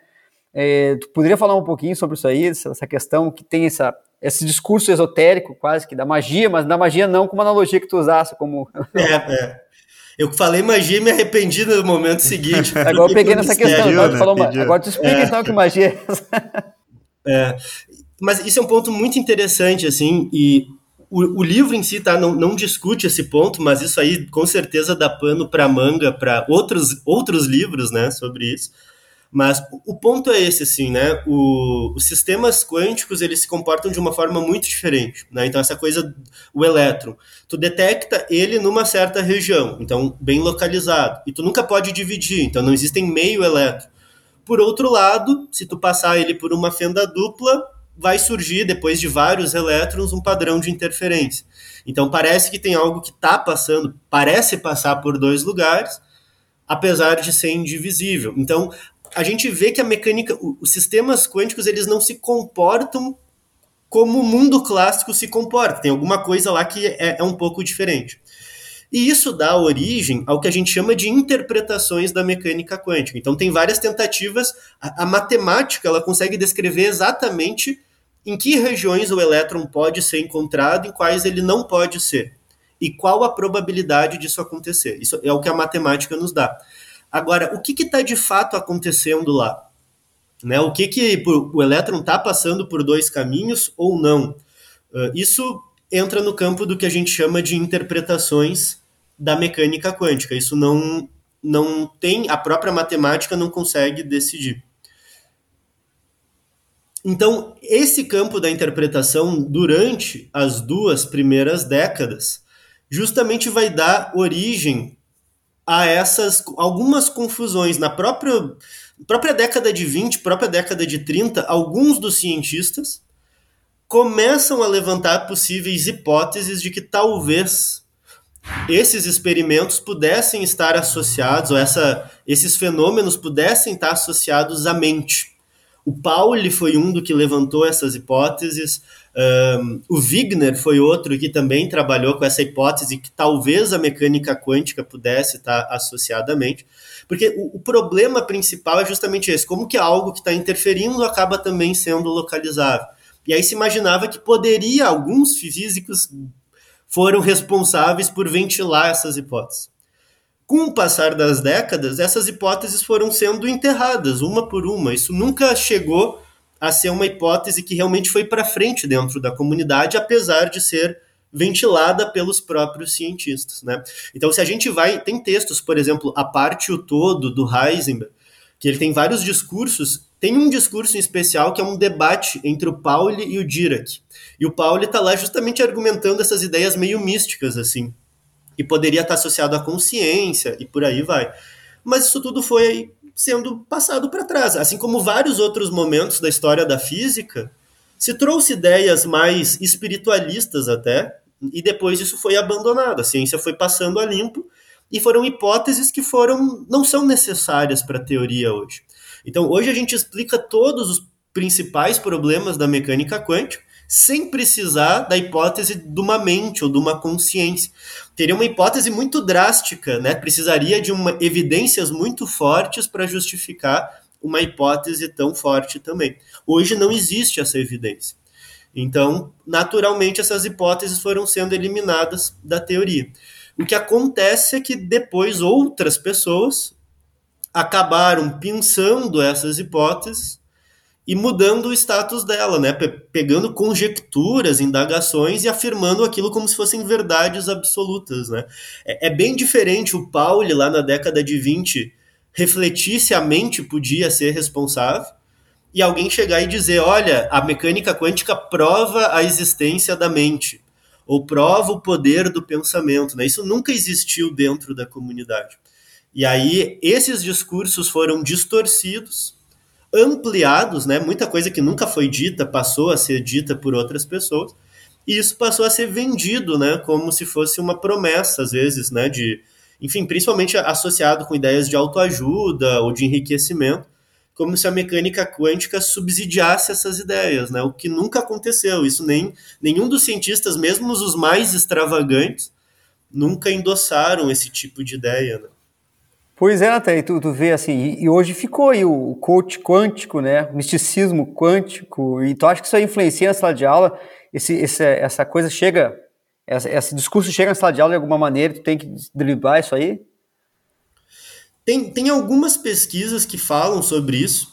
É, tu poderia falar um pouquinho sobre isso aí, essa questão que tem essa, esse discurso esotérico quase que da magia, mas da magia não como analogia que tu usasse, como... É, é. Eu falei magia e me arrependi no momento seguinte. agora eu peguei nessa questão, agora tu, né? falou, agora tu explica é. então que magia é essa. É, mas isso é um ponto muito interessante, assim, e o, o livro em si tá, não, não discute esse ponto, mas isso aí com certeza dá pano para manga, para outros, outros livros, né, sobre isso. Mas o ponto é esse, assim, né? O, os sistemas quânticos, eles se comportam de uma forma muito diferente, né? Então, essa coisa, o elétron, tu detecta ele numa certa região, então, bem localizado, e tu nunca pode dividir, então não existem meio elétron. Por outro lado, se tu passar ele por uma fenda dupla, vai surgir, depois de vários elétrons, um padrão de interferência. Então, parece que tem algo que está passando, parece passar por dois lugares, apesar de ser indivisível. Então, a gente vê que a mecânica, os sistemas quânticos, eles não se comportam como o mundo clássico se comporta. Tem alguma coisa lá que é, é um pouco diferente. E isso dá origem ao que a gente chama de interpretações da mecânica quântica. Então tem várias tentativas, a, a, matemática ela consegue descrever exatamente em que regiões o elétron pode ser encontrado e quais ele não pode ser. E qual a probabilidade disso acontecer. Isso é o que a matemática nos dá. Agora, o que está de fato acontecendo lá? Né? O que, que o elétron está passando por dois caminhos ou não? Uh, isso entra no campo do que a gente chama de interpretações da mecânica quântica. Isso não, não tem, a própria matemática não consegue decidir. Então, esse campo da interpretação, durante as duas primeiras décadas, justamente vai dar origem a essas algumas confusões na própria, própria década de 20, própria década de 30, alguns dos cientistas começam a levantar possíveis hipóteses de que talvez esses experimentos pudessem estar associados, ou essa, esses fenômenos pudessem estar associados à mente. O Pauli foi um do que levantou essas hipóteses, um, o Wigner foi outro que também trabalhou com essa hipótese que talvez a mecânica quântica pudesse estar associada à mente, porque o, o problema principal é justamente esse, como que algo que está interferindo acaba também sendo localizável. E aí se imaginava que poderia, alguns físicos foram responsáveis por ventilar essas hipóteses. Com o passar das décadas, essas hipóteses foram sendo enterradas, uma por uma. Isso nunca chegou a ser uma hipótese que realmente foi para frente dentro da comunidade, apesar de ser ventilada pelos próprios cientistas, né? Então, se a gente vai, tem textos, por exemplo, a parte o todo do Heisenberg, que ele tem vários discursos. Tem um discurso em especial que é um debate entre o Pauli e o Dirac. E o Pauli está lá justamente argumentando essas ideias meio místicas, assim, que poderia estar associado à consciência e por aí vai. Mas isso tudo foi sendo passado para trás. Assim como vários outros momentos da história da física, se trouxe ideias mais espiritualistas até, e depois isso foi abandonado. A ciência foi passando a limpo e foram hipóteses que foram não são necessárias para a teoria hoje. Então, hoje a gente explica todos os principais problemas da mecânica quântica sem precisar da hipótese de uma mente ou de uma consciência. Teria uma hipótese muito drástica, né? Precisaria de uma, evidências muito fortes para justificar uma hipótese tão forte também. Hoje não existe essa evidência. Então, naturalmente, essas hipóteses foram sendo eliminadas da teoria. O que acontece é que depois outras pessoas acabaram pensando essas hipóteses e mudando o status dela, né? Pegando conjecturas, indagações e afirmando aquilo como se fossem verdades absolutas, né? É, é bem diferente o Pauli, lá na década de 20, refletir se a mente podia ser responsável e alguém chegar e dizer: olha, a mecânica quântica prova a existência da mente, ou prova o poder do pensamento. Né? Isso nunca existiu dentro da comunidade. E aí, esses discursos foram distorcidos ampliados, né? Muita coisa que nunca foi dita passou a ser dita por outras pessoas. E isso passou a ser vendido, né, como se fosse uma promessa às vezes, né, de, enfim, principalmente associado com ideias de autoajuda ou de enriquecimento, como se a mecânica quântica subsidiasse essas ideias, né? O que nunca aconteceu. Isso nem nenhum dos cientistas, mesmo os mais extravagantes, nunca endossaram esse tipo de ideia, né? Pois é, até tu, tu vê assim, e, e, hoje ficou aí o, coach quântico, né, o misticismo quântico, e tu acha que isso aí influencia na sala de aula, esse, esse, essa coisa chega, essa, esse discurso chega na sala de aula de alguma maneira, tu tem que driblar isso aí? Tem, tem algumas pesquisas que falam sobre isso,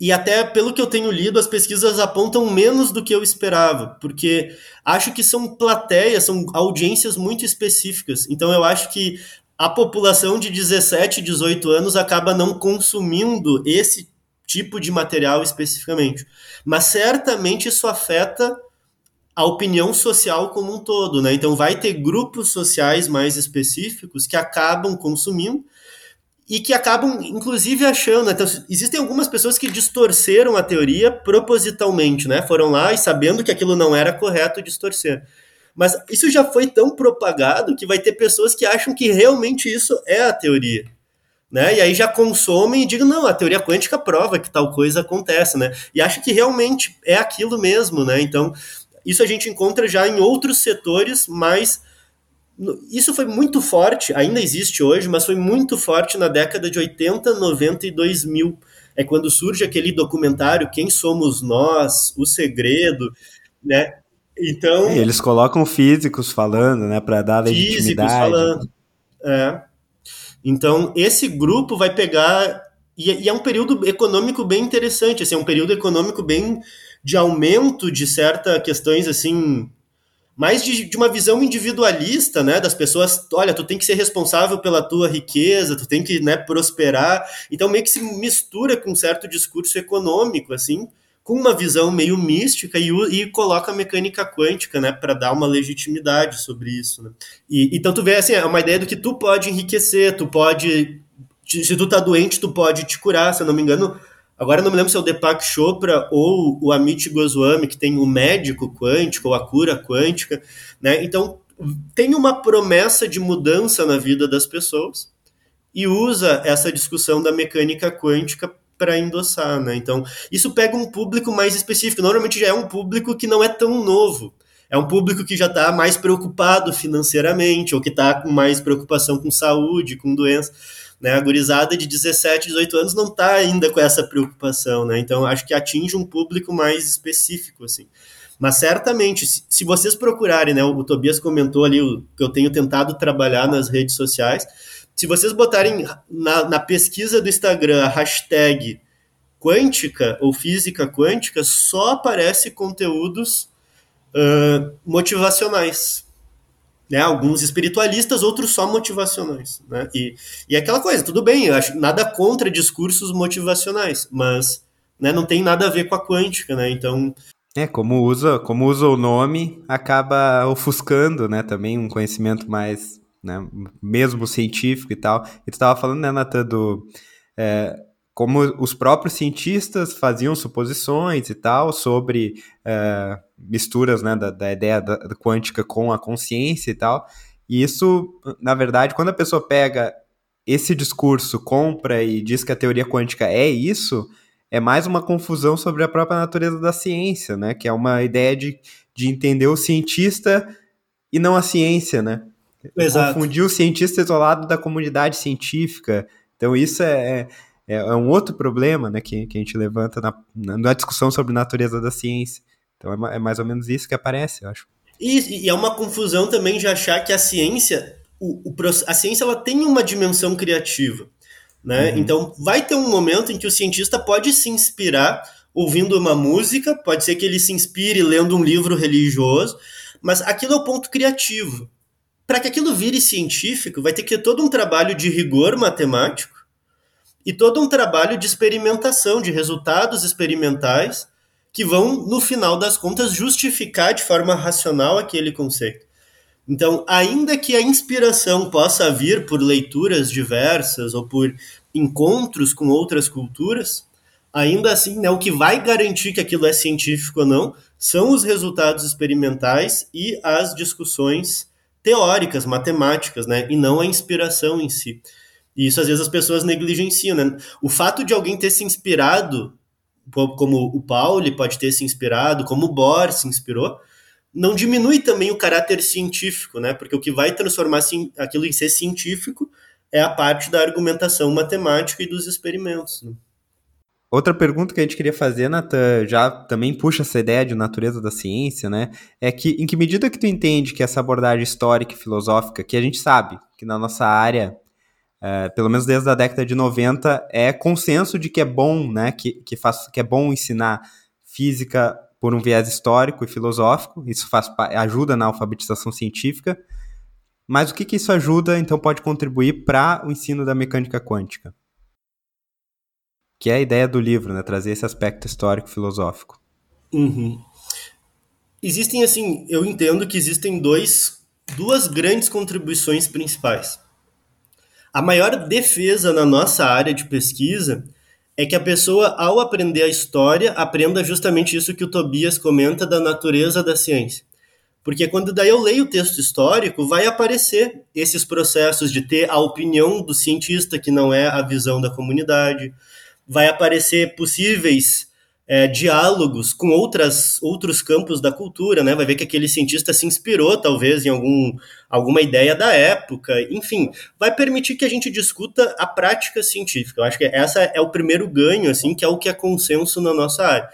e até pelo que eu tenho lido, as pesquisas apontam menos do que eu esperava, porque acho que são plateias, são audiências muito específicas. Então eu acho que a população de 17, 18 anos acaba não consumindo esse tipo de material especificamente. Mas certamente isso afeta a opinião social como um todo, né? Então vai ter grupos sociais mais específicos que acabam consumindo e que acabam, inclusive, achando. Né? Então, existem algumas pessoas que distorceram a teoria propositalmente, né? Foram lá e sabendo que aquilo não era correto distorcer. Mas isso já foi tão propagado que vai ter pessoas que acham que realmente isso é a teoria. Né? E aí já consomem e digam, não, a teoria quântica prova que tal coisa acontece, né? E acha que realmente é aquilo mesmo, né? Então, isso a gente encontra já em outros setores, mas isso foi muito forte, ainda existe hoje, mas foi muito forte na década de 80, 90 e 2000. É quando surge aquele documentário Quem Somos Nós, O Segredo, né? Então. Eles colocam físicos falando, né, para dar legitimidade. Físicos falando. É. Então, esse grupo vai pegar. E, e, é um período econômico bem interessante, assim, é um período econômico bem de aumento de certas questões, assim, mais de, de, uma visão individualista, né, das pessoas, olha, tu tem que ser responsável pela tua riqueza, tu tem que, né, prosperar, então meio que se mistura com um certo discurso econômico, assim, com uma visão meio mística e, e coloca a mecânica quântica, né, para dar uma legitimidade sobre isso, né? E, então tu vê assim, é uma ideia do que tu pode enriquecer, tu pode se tu tá doente, tu pode te curar, se eu não me engano. Agora eu não me lembro se é o Deepak Chopra ou o Amit Goswami, que tem o médico quântico ou a cura quântica, né? Então tem uma promessa de mudança na vida das pessoas e usa essa discussão da mecânica quântica para endossar, né? Então, isso pega um público mais específico. Normalmente já é um público que não é tão novo. É um público que já está mais preocupado financeiramente, ou que está com mais preocupação com saúde, com doença. Né? A gurizada de 17, 18 anos não está ainda com essa preocupação, né? Então, acho que atinge um público mais específico, assim. Mas certamente, se, vocês procurarem, né? O Tobias comentou ali o que eu tenho tentado trabalhar nas redes sociais se vocês botarem na, na pesquisa do Instagram a hashtag quântica ou física quântica, só aparece conteúdos uh, motivacionais. Né? Alguns espiritualistas, outros só motivacionais. Né? E, e é aquela coisa, tudo bem, eu acho nada contra discursos motivacionais, mas né, não tem nada a ver com a quântica, né? Então. É, como usa, como usa o nome, acaba ofuscando, né, também um conhecimento mais né? Mesmo científico e tal. E tu estava falando, né, Nathan, do... É, como os próprios cientistas faziam suposições e tal sobre é, misturas né, da, da ideia da, da quântica com a consciência e tal. E isso, na verdade, quando a pessoa pega esse discurso, compra e diz que a teoria quântica é isso, é mais uma confusão sobre a própria natureza da ciência, né? Que é uma ideia de, de entender o cientista e não a ciência, né? Exato. Confundir o cientista isolado da comunidade científica. Então, isso é, é, é um outro problema né, que, que a gente levanta na, na discussão sobre natureza da ciência. Então, é, é mais ou menos isso que aparece, eu acho. E, e, é uma confusão também de achar que a ciência, o, o, a ciência ela tem uma dimensão criativa. Né? Uhum. Então, vai ter um momento em que o cientista pode se inspirar ouvindo uma música, pode ser que ele se inspire lendo um livro religioso, mas aquilo é o ponto criativo. Para que aquilo vire científico, vai ter que ter todo um trabalho de rigor matemático e todo um trabalho de experimentação, de resultados experimentais, que vão, no final das contas, justificar de forma racional aquele conceito. Então, ainda que a inspiração possa vir por leituras diversas ou por encontros com outras culturas, ainda assim, né, o que vai garantir que aquilo é científico ou não são os resultados experimentais e as discussões teóricas, matemáticas, né, e não a inspiração em si. E isso às vezes as pessoas negligenciam, né? O fato de alguém ter se inspirado, como o Pauli pode ter se inspirado, como o Bohr se inspirou, não diminui também o caráter científico, né? Porque o que vai transformar aquilo em ser científico é a parte da argumentação matemática e dos experimentos. Né? Outra pergunta que a gente queria fazer, Natan, já também puxa essa ideia de natureza da ciência, né? É que em que medida que tu entende que essa abordagem histórica e filosófica, que a gente sabe que na nossa área, é, pelo menos desde a década de 90, é consenso de que é bom, né? Que, que, faz, que é bom ensinar física por um viés histórico e filosófico, isso faz, ajuda na alfabetização científica, mas o que, que isso ajuda, então, pode contribuir para o ensino da mecânica quântica? Que é a ideia do livro, né? Trazer esse aspecto histórico-filosófico. Uhum. Existem, assim, eu entendo que existem dois, duas grandes contribuições principais. A maior defesa na nossa área de pesquisa é que a pessoa, ao aprender a história, aprenda justamente isso que o Tobias comenta da natureza da ciência. Porque quando daí eu leio o texto histórico, vai aparecer esses processos de ter a opinião do cientista, que não é a visão da comunidade, vai aparecer possíveis é, diálogos com outras, outros campos da cultura, né? Vai ver que aquele cientista se inspirou, talvez, em algum, alguma ideia da época. Enfim, vai permitir que a gente discuta a prática científica. Eu acho que essa é o primeiro ganho, assim, que é o que é consenso na nossa área.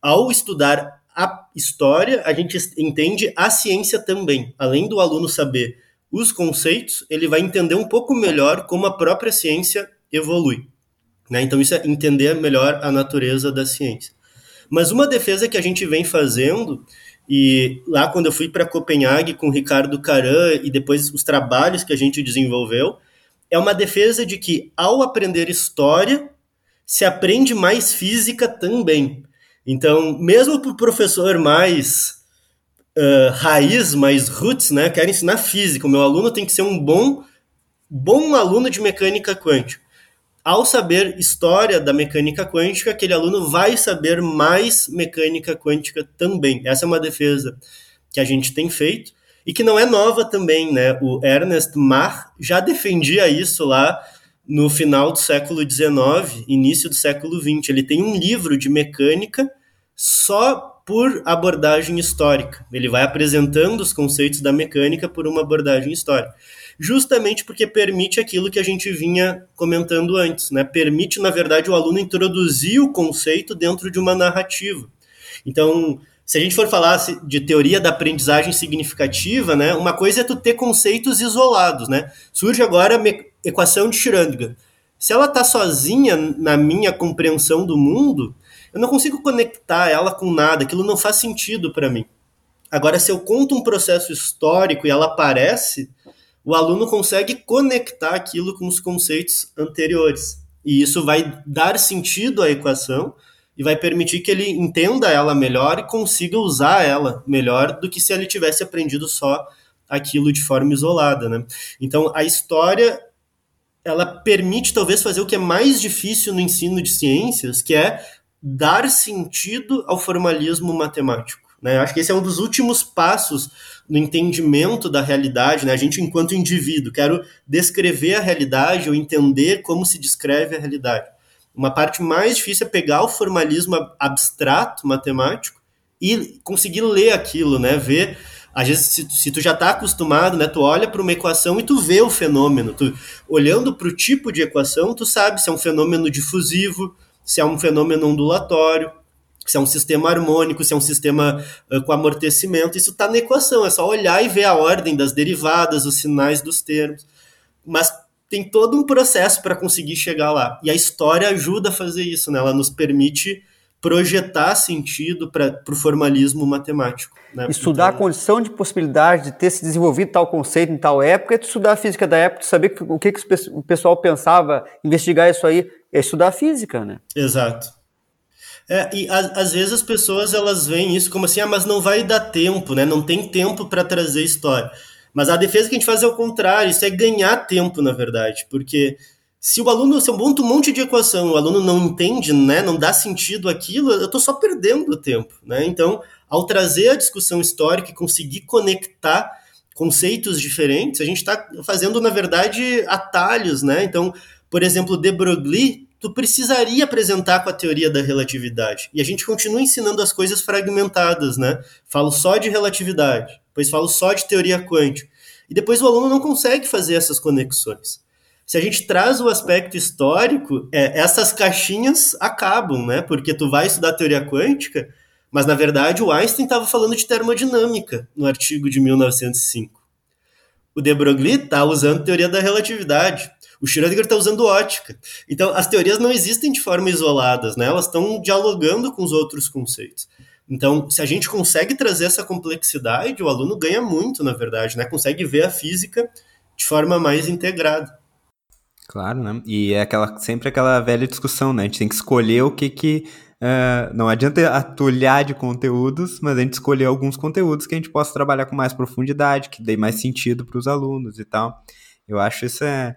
Ao estudar a história, a gente entende a ciência também. Além do aluno saber os conceitos, ele vai entender um pouco melhor como a própria ciência evolui. Né? Então, isso é entender melhor a natureza da ciência. Mas uma defesa que a gente vem fazendo, e lá quando eu fui para Copenhague com o Ricardo Caran e depois os trabalhos que a gente desenvolveu, é uma defesa de que ao aprender história, se aprende mais física também. Então, mesmo para o professor mais uh, raiz, mais roots, né, quer ensinar física, o meu aluno tem que ser um bom, bom aluno de mecânica quântica ao saber história da mecânica quântica, aquele aluno vai saber mais mecânica quântica também. Essa é uma defesa que a gente tem feito e que não é nova também, né? O Ernest Mach já defendia isso lá no final do século XIX, início do século XX. Ele tem um livro de mecânica só por abordagem histórica. Ele vai apresentando os conceitos da mecânica por uma abordagem histórica justamente porque permite aquilo que a gente vinha comentando antes, né? Permite, na verdade, o aluno introduzir o conceito dentro de uma narrativa. Então, se a gente for falar de teoria da aprendizagem significativa, né, uma coisa é tu ter conceitos isolados, né? Surge agora a equação de Schrödinger. Se ela está sozinha na minha compreensão do mundo, eu não consigo conectar ela com nada, aquilo não faz sentido para mim. Agora, se eu conto um processo histórico e ela aparece, o aluno consegue conectar aquilo com os conceitos anteriores. E isso vai dar sentido à equação e vai permitir que ele entenda ela melhor e consiga usar ela melhor do que se ele tivesse aprendido só aquilo de forma isolada, né? Então, a história ela permite talvez fazer o que é mais difícil no ensino de ciências, que é dar sentido ao formalismo matemático. Né? Acho que esse é um dos últimos passos no entendimento da realidade, né? A gente, enquanto indivíduo, quero descrever a realidade ou entender como se descreve a realidade. Uma parte mais difícil é pegar o formalismo abstrato, matemático, e conseguir ler aquilo, né? Ver às vezes, se, se tu já está acostumado, né, tu olha para uma equação e tu vê o fenômeno. Tu, olhando para o tipo de equação, tu sabe se é um fenômeno difusivo, se é um fenômeno ondulatório se é um sistema harmônico, se é um sistema uh, com amortecimento, isso está na equação, é só olhar e ver a ordem das derivadas, os sinais dos termos. Mas tem todo um processo para conseguir chegar lá. E a história ajuda a fazer isso, né? Ela nos permite projetar sentido para o formalismo matemático. Né? Estudar então, a condição de possibilidade de ter se desenvolvido tal conceito em tal época, é estudar a física da época, saber o que, que o pessoal pensava, investigar isso aí, é estudar a física, né? Exato. É, e às vezes as pessoas elas veem isso como assim, ah, mas não vai dar tempo, né? Não tem tempo para trazer história. Mas a defesa que a gente faz é o contrário, isso é ganhar tempo, na verdade, porque se o aluno, se eu monto um monte de equação, o aluno não entende, né, não dá sentido aquilo, eu estou só perdendo tempo, né? Então, ao trazer a discussão histórica e conseguir conectar conceitos diferentes, a gente está fazendo, na verdade, atalhos, né? Então, por exemplo, de Broglie, tu precisaria apresentar com a teoria da relatividade. E a gente continua ensinando as coisas fragmentadas, né? Falo só de relatividade, depois falo só de teoria quântica. E depois o aluno não consegue fazer essas conexões se a gente traz o aspecto histórico, é, essas caixinhas acabam, né? Porque tu vai estudar teoria quântica, mas na verdade o Einstein estava falando de termodinâmica no artigo de 1905. O de Broglie está usando teoria da relatividade. O Schrödinger está usando ótica. Então, as teorias não existem de forma isoladas, né? Elas estão dialogando com os outros conceitos. Então, se a gente consegue trazer essa complexidade, o aluno ganha muito, na verdade, né? Consegue ver a física de forma mais integrada. Claro, né? E é aquela, sempre aquela velha discussão, né? A gente tem que escolher o que que... Uh, não adianta atulhar de conteúdos, mas a gente escolher alguns conteúdos que a gente possa trabalhar com mais profundidade, que dê mais sentido para os alunos e tal. Eu acho isso é...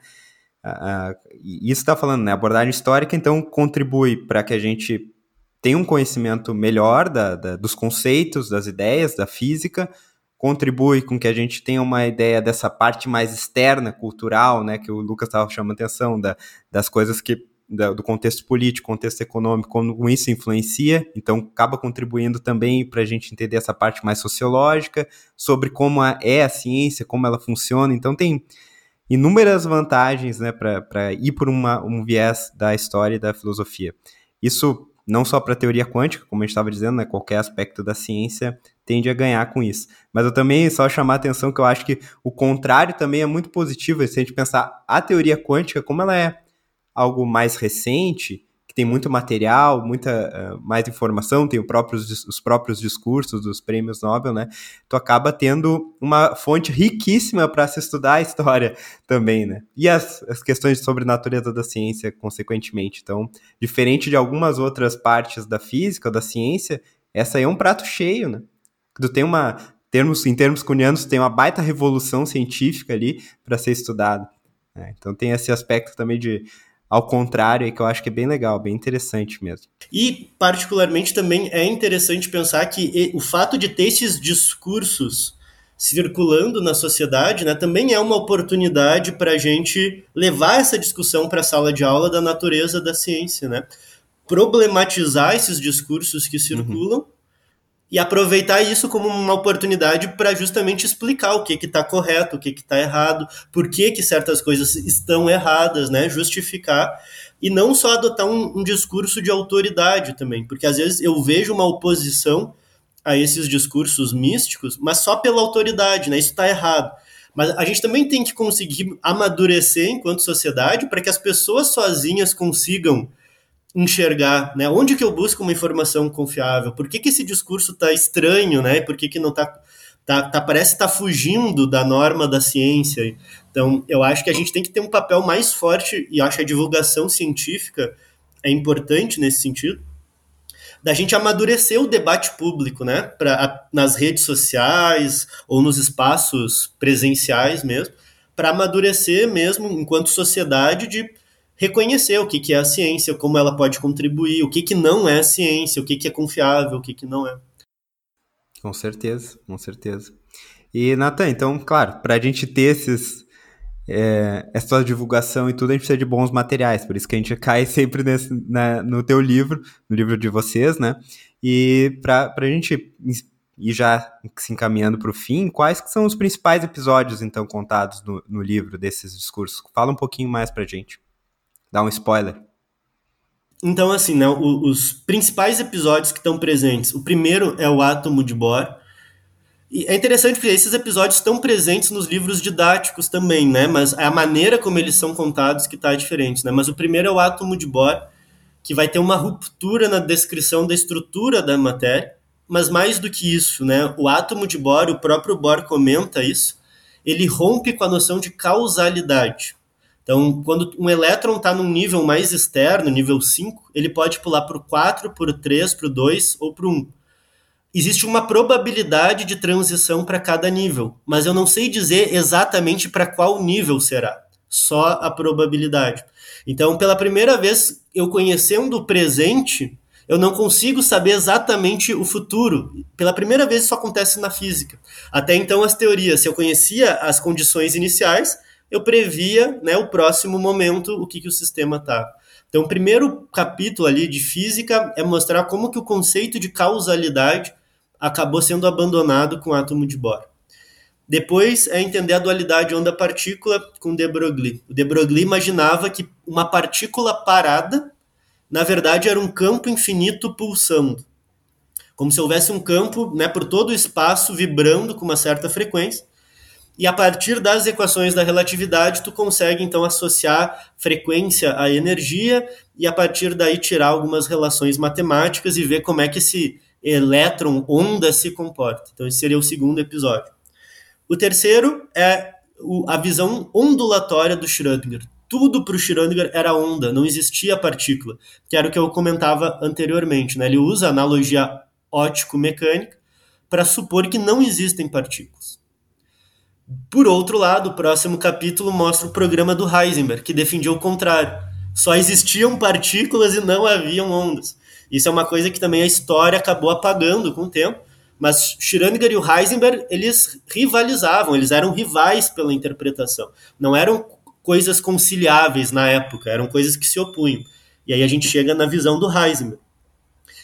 Uh, isso está falando, né? Abordagem histórica, então, contribui para que a gente tenha um conhecimento melhor da, da, dos conceitos, das ideias, da física, contribui com que a gente tenha uma ideia dessa parte mais externa, cultural, né, que o Lucas estava chamando atenção, da, das coisas que da, do contexto político, contexto econômico, como isso influencia, então acaba contribuindo também para a gente entender essa parte mais sociológica, sobre como a, é a ciência, como ela funciona, então tem inúmeras vantagens né, para ir por uma, um viés da história e da filosofia. Isso não só para a teoria quântica, como a gente estava dizendo, né, qualquer aspecto da ciência tende a ganhar com isso. Mas eu também só chamar a atenção que eu acho que o contrário também é muito positivo, se a gente pensar a teoria quântica, como ela é algo mais recente, tem muito material, muita uh, mais informação, tem próprios, os próprios discursos dos prêmios Nobel, né? Tu acaba tendo uma fonte riquíssima para se estudar a história também, né? E as, as questões sobre natureza da ciência, consequentemente. Então, diferente de algumas outras partes da física, da ciência, essa aí é um prato cheio, né? Tu tem uma termos, em termos cunianos, tem uma baita revolução científica ali para ser estudada. Né? Então tem esse aspecto também de ao contrário, que eu acho que é bem legal, bem interessante mesmo. E, particularmente, também é interessante pensar que o fato de ter esses discursos circulando na sociedade, né, também é uma oportunidade para a gente levar essa discussão para a sala de aula da natureza da ciência, né? Problematizar esses discursos que circulam uhum e aproveitar isso como uma oportunidade para justamente explicar o que está correto, o que está errado, por que, que certas coisas estão erradas, né? Justificar e não só adotar um, um discurso de autoridade também, porque às vezes eu vejo uma oposição a esses discursos místicos, mas só pela autoridade, né? Isso está errado. Mas a gente também tem que conseguir amadurecer enquanto sociedade para que as pessoas sozinhas consigam enxergar, né? Onde que eu busco uma informação confiável? Por que, que esse discurso está estranho, né? Por que, que não está tá, tá, parece estar tá fugindo da norma da ciência? Então, eu acho que a gente tem que ter um papel mais forte e acho que a divulgação científica é importante nesse sentido, da gente amadurecer o debate público, né? Pra, nas redes sociais ou nos espaços presenciais mesmo, para amadurecer mesmo enquanto sociedade de reconhecer o que, que é a ciência, como ela pode contribuir, o que, que não é ciência, o que, que é confiável, o que, que não é. Com certeza, com certeza. E, Natan, então, claro, para a gente ter esses, é, essa divulgação e tudo, a gente precisa de bons materiais, por isso que a gente cai sempre nesse, né, no teu livro, no livro de vocês, né? E para a gente ir já se encaminhando para o fim, quais que são os principais episódios, então, contados no, no livro desses discursos? Fala um pouquinho mais para a gente. Dá um spoiler. Então, assim, né, os principais episódios que estão presentes. O primeiro é o átomo de Bohr. E é interessante porque esses episódios estão presentes nos livros didáticos também, né? Mas é a maneira como eles são contados que está diferente, né? Mas o primeiro é o átomo de Bohr, que vai ter uma ruptura na descrição da estrutura da matéria, mas mais do que isso, né, o átomo de Bohr, o próprio Bohr comenta isso, ele rompe com a noção de causalidade. Então, quando um elétron está num nível mais externo, nível 5, ele pode pular para o 4, para o 3, para o 2 ou para o 1. Existe uma probabilidade de transição para cada nível, mas eu não sei dizer exatamente para qual nível será, só a probabilidade. Então, pela primeira vez, eu conhecendo o presente, eu não consigo saber exatamente o futuro. Pela primeira vez, isso acontece na física. Até então, as teorias, se eu conhecia as condições iniciais, eu previa né, o próximo momento, o que, que o sistema está. Então, o primeiro capítulo ali de física é mostrar como que o conceito de causalidade acabou sendo abandonado com o átomo de Bohr. Depois é entender a dualidade onda-partícula com de Broglie. O de Broglie imaginava que uma partícula parada, na verdade, era um campo infinito pulsando. Como se houvesse um campo né, por todo o espaço vibrando com uma certa frequência, e a partir das equações da relatividade, tu consegue então associar frequência à energia e a partir daí tirar algumas relações matemáticas e ver como é que esse elétron onda se comporta. Então esse seria o segundo episódio. O terceiro é a visão ondulatória do Schrödinger. Tudo para o Schrödinger era onda, não existia partícula, que era o que eu comentava anteriormente. Né? Ele usa a analogia ótico-mecânica para supor que não existem partículas. Por outro lado, o próximo capítulo mostra o programa do Heisenberg, que defendia o contrário. Só existiam partículas e não haviam ondas. Isso é uma coisa que também a história acabou apagando com o tempo. Mas Schrödinger e o Heisenberg, eles rivalizavam, eles eram rivais pela interpretação. Não eram coisas conciliáveis na época, eram coisas que se opunham. E aí a gente chega na visão do Heisenberg.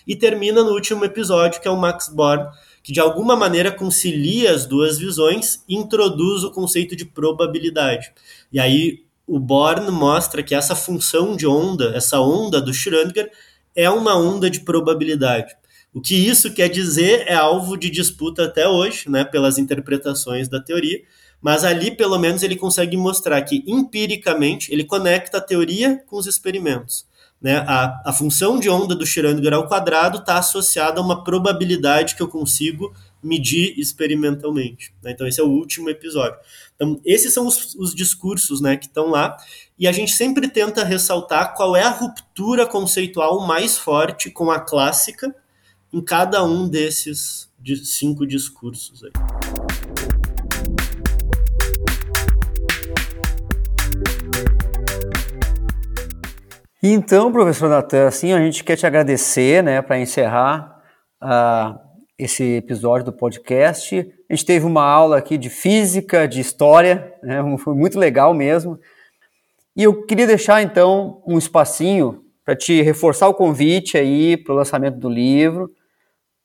E termina no último episódio, que é o Max Born, que de alguma maneira concilia as duas visões e introduz o conceito de probabilidade. E aí o Born mostra que essa função de onda, essa onda do Schrödinger, é uma onda de probabilidade. O que isso quer dizer é alvo de disputa até hoje, né, pelas interpretações da teoria, mas ali pelo menos ele consegue mostrar que empiricamente ele conecta a teoria com os experimentos. Né? A, a função de onda do Schrödinger ao quadrado está associada a uma probabilidade que eu consigo medir experimentalmente. Né? Então, esse é o último episódio. Então, esses são os, os discursos né, que estão lá, e a gente sempre tenta ressaltar qual é a ruptura conceitual mais forte com a clássica em cada um desses cinco discursos. Aí. Então, professor Natan, assim, a gente quer te agradecer, né, para encerrar uh, esse episódio do podcast. A gente teve uma aula aqui de física, de história, né, foi muito legal mesmo. E eu queria deixar, então, um espacinho para te reforçar o convite aí para o lançamento do livro,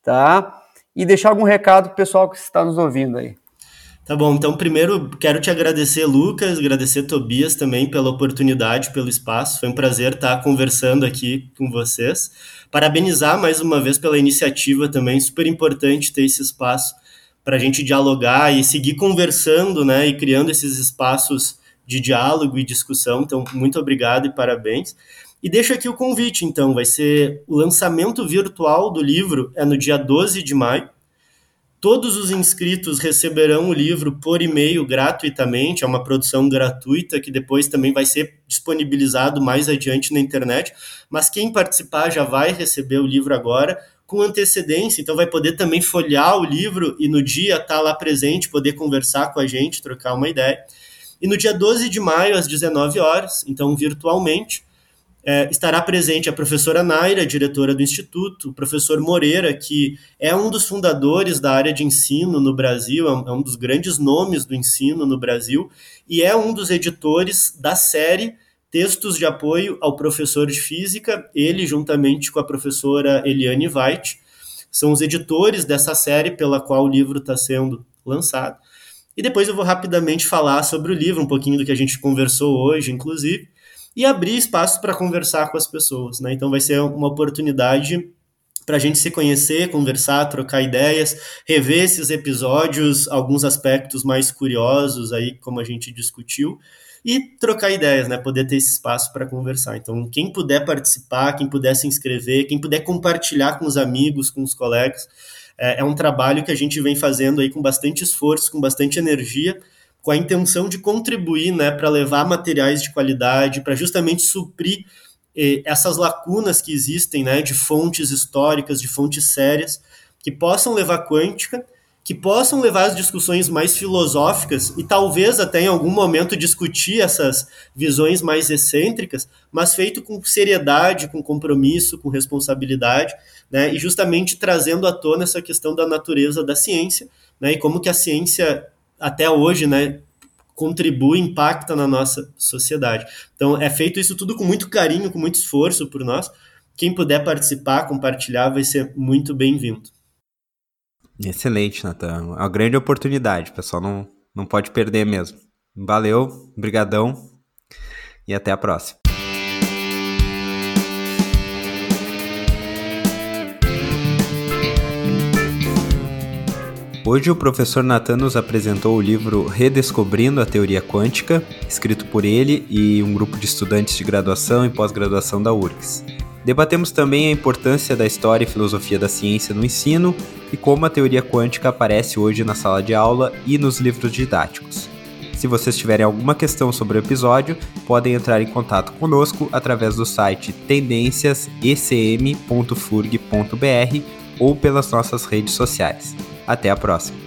tá? E deixar algum recado para o pessoal que está nos ouvindo aí. Tá bom, então primeiro quero te agradecer, Lucas, agradecer Tobias também pela oportunidade, pelo espaço. Foi um prazer estar conversando aqui com vocês. Parabenizar mais uma vez pela iniciativa também, super importante ter esse espaço para a gente dialogar e seguir conversando, né, e criando esses espaços de diálogo e discussão. Então, muito obrigado e parabéns. E deixo aqui o convite, então, vai ser o lançamento virtual do livro é no dia 12 de maio Todos os inscritos receberão o livro por e-mail gratuitamente, é uma produção gratuita que depois também vai ser disponibilizado mais adiante na internet, mas quem participar já vai receber o livro agora com antecedência, então vai poder também folhear o livro e no dia estar tá lá presente, poder conversar com a gente, trocar uma ideia. E no dia 12 de maio, às 19 horas, então virtualmente, é, estará presente a professora Naira, diretora do Instituto, o professor Moreira, que é um dos fundadores da área de ensino no Brasil, é um é dos grandes nomes do ensino no Brasil, e é um dos editores da série Textos de Apoio ao Professor de Física, ele juntamente com a professora Eliane Veit, são os editores dessa série pela qual o livro está sendo lançado. E depois eu vou rapidamente falar sobre o livro, um pouquinho do que a gente conversou hoje, inclusive e abrir espaço para conversar com as pessoas. Né? Então vai ser uma oportunidade para a gente se conhecer, conversar, trocar ideias, rever esses episódios, alguns aspectos mais curiosos aí, como a gente discutiu, e trocar ideias, né? Poder ter esse espaço para conversar. Então, quem puder participar, quem puder se inscrever, quem puder compartilhar com os amigos, com os colegas, é, é um trabalho que a gente vem fazendo aí com bastante esforço, com bastante energia, com a intenção de contribuir, né, para levar materiais de qualidade, para justamente suprir eh, essas lacunas que existem, né, de fontes históricas, de fontes sérias, que possam levar quântica que possam levar as discussões mais filosóficas e talvez até em algum momento discutir essas visões mais excêntricas, mas feito com seriedade, com compromisso, com responsabilidade, né? E justamente trazendo à tona essa questão da natureza da ciência, né? E como que a ciência até hoje, né, contribui, impacta na nossa sociedade. Então é feito isso tudo com muito carinho, com muito esforço por nós. Quem puder participar, compartilhar, vai ser muito bem-vindo. Excelente, Natan. É uma grande oportunidade, pessoal não, não pode perder mesmo. Valeu, brigadão e até a próxima. Hoje o professor Natan nos apresentou o livro Redescobrindo a Teoria Quântica, escrito por ele e um grupo de estudantes de graduação e pós-graduação da URGS. Debatemos também a importância da história e filosofia da ciência no ensino e como a teoria quântica aparece hoje na sala de aula e nos livros didáticos. Se vocês tiverem alguma questão sobre o episódio, podem entrar em contato conosco através do site tendênciasecm.furg.br ou pelas nossas redes sociais. Até a próxima!